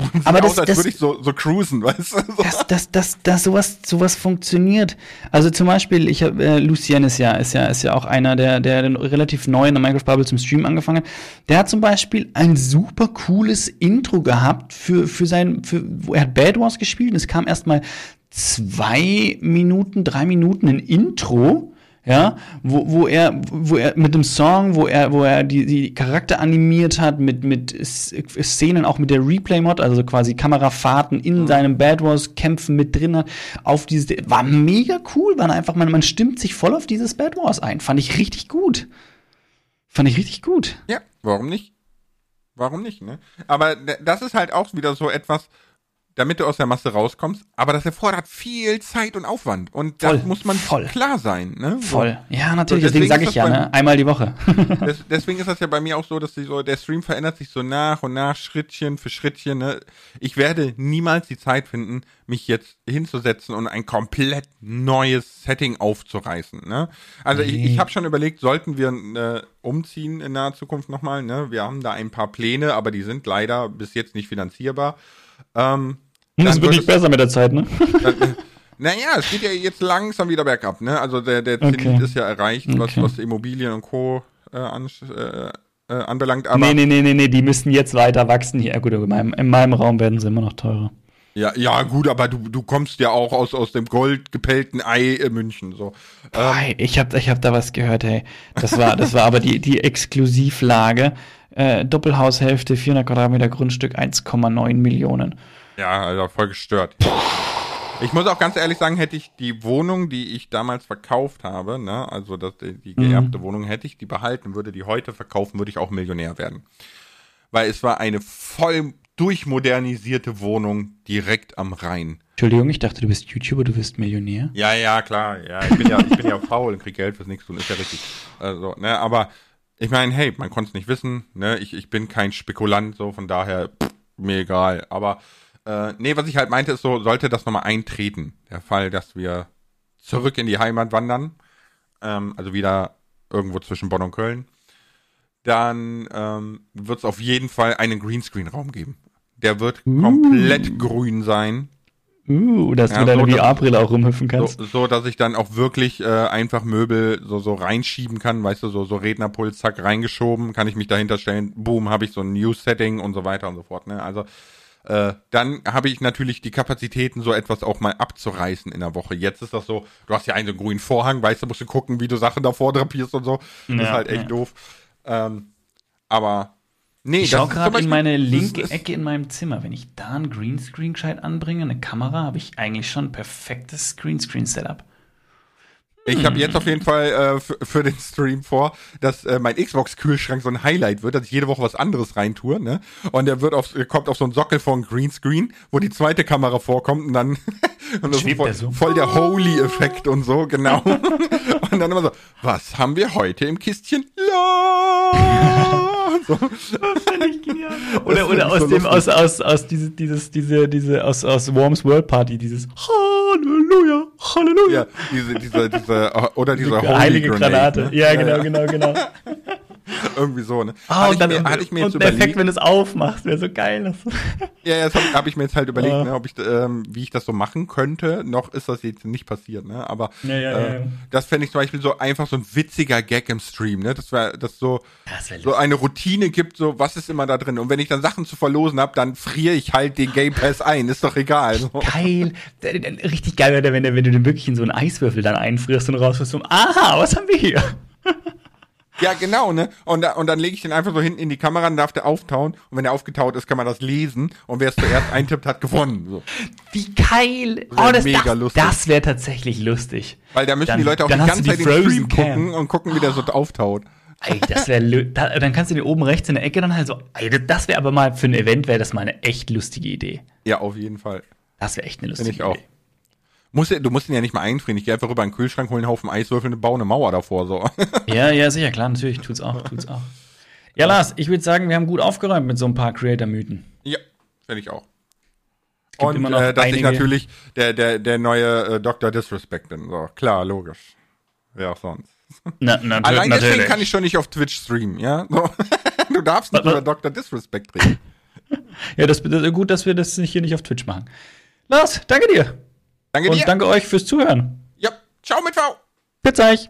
aber das, aus, als das, würde ich so, so cruisen, weißt du? So. Das, das, das, das, sowas, sowas funktioniert. Also zum Beispiel, ich habe, äh, Lucien ist ja, ist ja, ist ja auch einer, der, der relativ neu in der Minecraft Bubble zum Stream angefangen hat. Der hat zum Beispiel ein super cooles Intro gehabt für, für sein, für, er hat Bad Wars gespielt und es kam erstmal zwei Minuten, drei Minuten ein Intro ja, wo, wo er, wo er mit dem Song, wo er, wo er die, die Charakter animiert hat, mit, mit Szenen auch mit der Replay-Mod, also quasi Kamerafahrten in mhm. seinem Bad Wars Kämpfen mit drin hat, auf diese, war mega cool, man einfach, man, man stimmt sich voll auf dieses Bad Wars ein, fand ich richtig gut. Fand ich richtig gut. Ja, warum nicht? Warum nicht, ne? Aber das ist halt auch wieder so etwas, damit du aus der Masse rauskommst, aber das erfordert viel Zeit und Aufwand und das muss man voll. klar sein. Ne? Voll. Ja, natürlich, so, deswegen, deswegen sage ich ja, ne? einmal die Woche. des, deswegen ist das ja bei mir auch so, dass die so, der Stream verändert sich so nach und nach, Schrittchen für Schrittchen. Ne? Ich werde niemals die Zeit finden, mich jetzt hinzusetzen und ein komplett neues Setting aufzureißen. Ne? Also nee. ich, ich habe schon überlegt, sollten wir äh, umziehen in naher Zukunft nochmal. Ne? Wir haben da ein paar Pläne, aber die sind leider bis jetzt nicht finanzierbar. Ähm, das wird nicht besser mit der Zeit, ne? Dann, naja, es geht ja jetzt langsam wieder bergab, ne? Also der, der okay. Zenit ist ja erreicht, was, okay. was Immobilien und Co. Äh, an, äh, äh, anbelangt. Aber nee, nee, nee, nee, nee, die müssen jetzt weiter wachsen. Ja, gut, in meinem, in meinem Raum werden sie immer noch teurer. Ja, ja, gut, aber du, du kommst ja auch aus, aus dem goldgepellten Ei in München. So. Ähm. Ich habe ich hab da was gehört, hey. Das war, das war aber die, die Exklusivlage. Äh, Doppelhaushälfte, 400 Quadratmeter Grundstück, 1,9 Millionen. Ja, also voll gestört. Ich muss auch ganz ehrlich sagen, hätte ich die Wohnung, die ich damals verkauft habe, ne, also das, die geerbte mhm. Wohnung, hätte ich die behalten, würde die heute verkaufen, würde ich auch Millionär werden. Weil es war eine voll durchmodernisierte Wohnung direkt am Rhein. Entschuldigung, ich dachte, du bist YouTuber, du bist Millionär. Ja, ja, klar. Ja, ich bin ja, ich bin ja faul und krieg Geld fürs nichts tun, ist ja richtig. Also, ne, aber ich meine, hey, man konnte es nicht wissen, ne, ich, ich bin kein Spekulant, so von daher, pff, mir egal. Aber äh, nee, was ich halt meinte, ist so, sollte das nochmal eintreten. Der Fall, dass wir zurück in die Heimat wandern, ähm, also wieder irgendwo zwischen Bonn und Köln, dann ähm, wird es auf jeden Fall einen Greenscreen-Raum geben. Der wird uh. komplett grün sein. Uh, dass ja, du deine so, VR-Brille auch rumhüpfen kannst. So, so, dass ich dann auch wirklich äh, einfach Möbel so, so reinschieben kann, weißt du, so, so Rednerpuls, zack, reingeschoben, kann ich mich dahinter stellen, boom, habe ich so ein News-Setting und so weiter und so fort. Ne? Also äh, dann habe ich natürlich die Kapazitäten, so etwas auch mal abzureißen in der Woche. Jetzt ist das so, du hast ja einen grünen Vorhang, weißt du, musst du gucken, wie du Sachen davor drapierst und so. Das ja, ist halt echt ja. doof. Ähm, aber Nee, ich schaue gerade in meine linke Ecke in meinem Zimmer. Wenn ich da ein Greenscreen gescheit anbringe, eine Kamera, habe ich eigentlich schon ein perfektes Greenscreen-Setup. Ich habe jetzt auf jeden Fall äh, für den Stream vor, dass äh, mein Xbox-Kühlschrank so ein Highlight wird, dass ich jede Woche was anderes reintue, ne? Und der wird auf, kommt auf so einen Sockel von Greenscreen, wo die zweite Kamera vorkommt und dann und das ist voll, so. voll der Holy-Effekt und so, genau. und dann immer so, was haben wir heute im Kistchen? La! so. Das finde ich genial. Oder, oder aus so dem, aus, aus, aus dieses, dieses, diese, diese, aus, aus Worms World Party, dieses Halleluja, Halleluja. Ja, diese, diese, diese, oder diese die heilige Granate. Granate. Ne? Ja, genau, genau, genau. Irgendwie so, ne? Ah, und dann, mir, hatte ich mir und jetzt überlegt, Effekt, wenn du es aufmachst, wäre so geil. ja, ja, das habe hab ich mir jetzt halt überlegt, ah. ne, ob ich, ähm, wie ich das so machen könnte. Noch ist das jetzt nicht passiert, ne? Aber ja, ja, äh, das fände ich zum Beispiel so einfach so ein witziger Gag im Stream, ne? Das wäre, das so, das so eine Routine gibt, so was ist immer da drin. Und wenn ich dann Sachen zu verlosen habe, dann friere ich halt den Game Pass ein, ist doch egal. So. Geil, richtig geil wäre, wenn, wenn du den wirklich in so einen Eiswürfel dann einfrierst und rausfährst, so, aha, was haben wir hier? Ja, genau, ne? Und, da, und dann lege ich den einfach so hinten in die Kamera, dann darf der auftauen. Und wenn der aufgetaut ist, kann man das lesen. Und wer es zuerst eintippt, hat gewonnen. So. Wie geil! Das oh, das, mega das, lustig. Das wäre tatsächlich lustig. Weil da müssen dann, die Leute auch die ganze Zeit den Stream gucken und gucken, wie der so auftaut. Ey, das wäre, da, dann kannst du den oben rechts in der Ecke dann halt so, ey, das wäre aber mal für ein Event, wäre das mal eine echt lustige Idee. Ja, auf jeden Fall. Das wäre echt eine lustige Idee. Find ich auch. Muss, du musst ihn ja nicht mal einfrieren. Ich gehe einfach rüber in den Kühlschrank, hole einen Haufen Eiswürfel und baue eine Mauer davor. So. Ja, ja, sicher, klar, natürlich. Tut's auch, tut's auch. Ja, Lars, ich würde sagen, wir haben gut aufgeräumt mit so ein paar Creator-Mythen. Ja, finde ich auch. Und äh, dass ich natürlich der, der, der neue äh, Dr. Disrespect bin. So, klar, logisch. Wer auch sonst. Na, na, Allein deswegen natürlich. kann ich schon nicht auf Twitch streamen, ja? So. du darfst nicht über Dr. Disrespect reden. ja, das ist gut, dass wir das hier nicht auf Twitch machen. Lars, danke dir. Danke dir. Und danke euch fürs Zuhören. Ja, ciao mit V. Bis euch.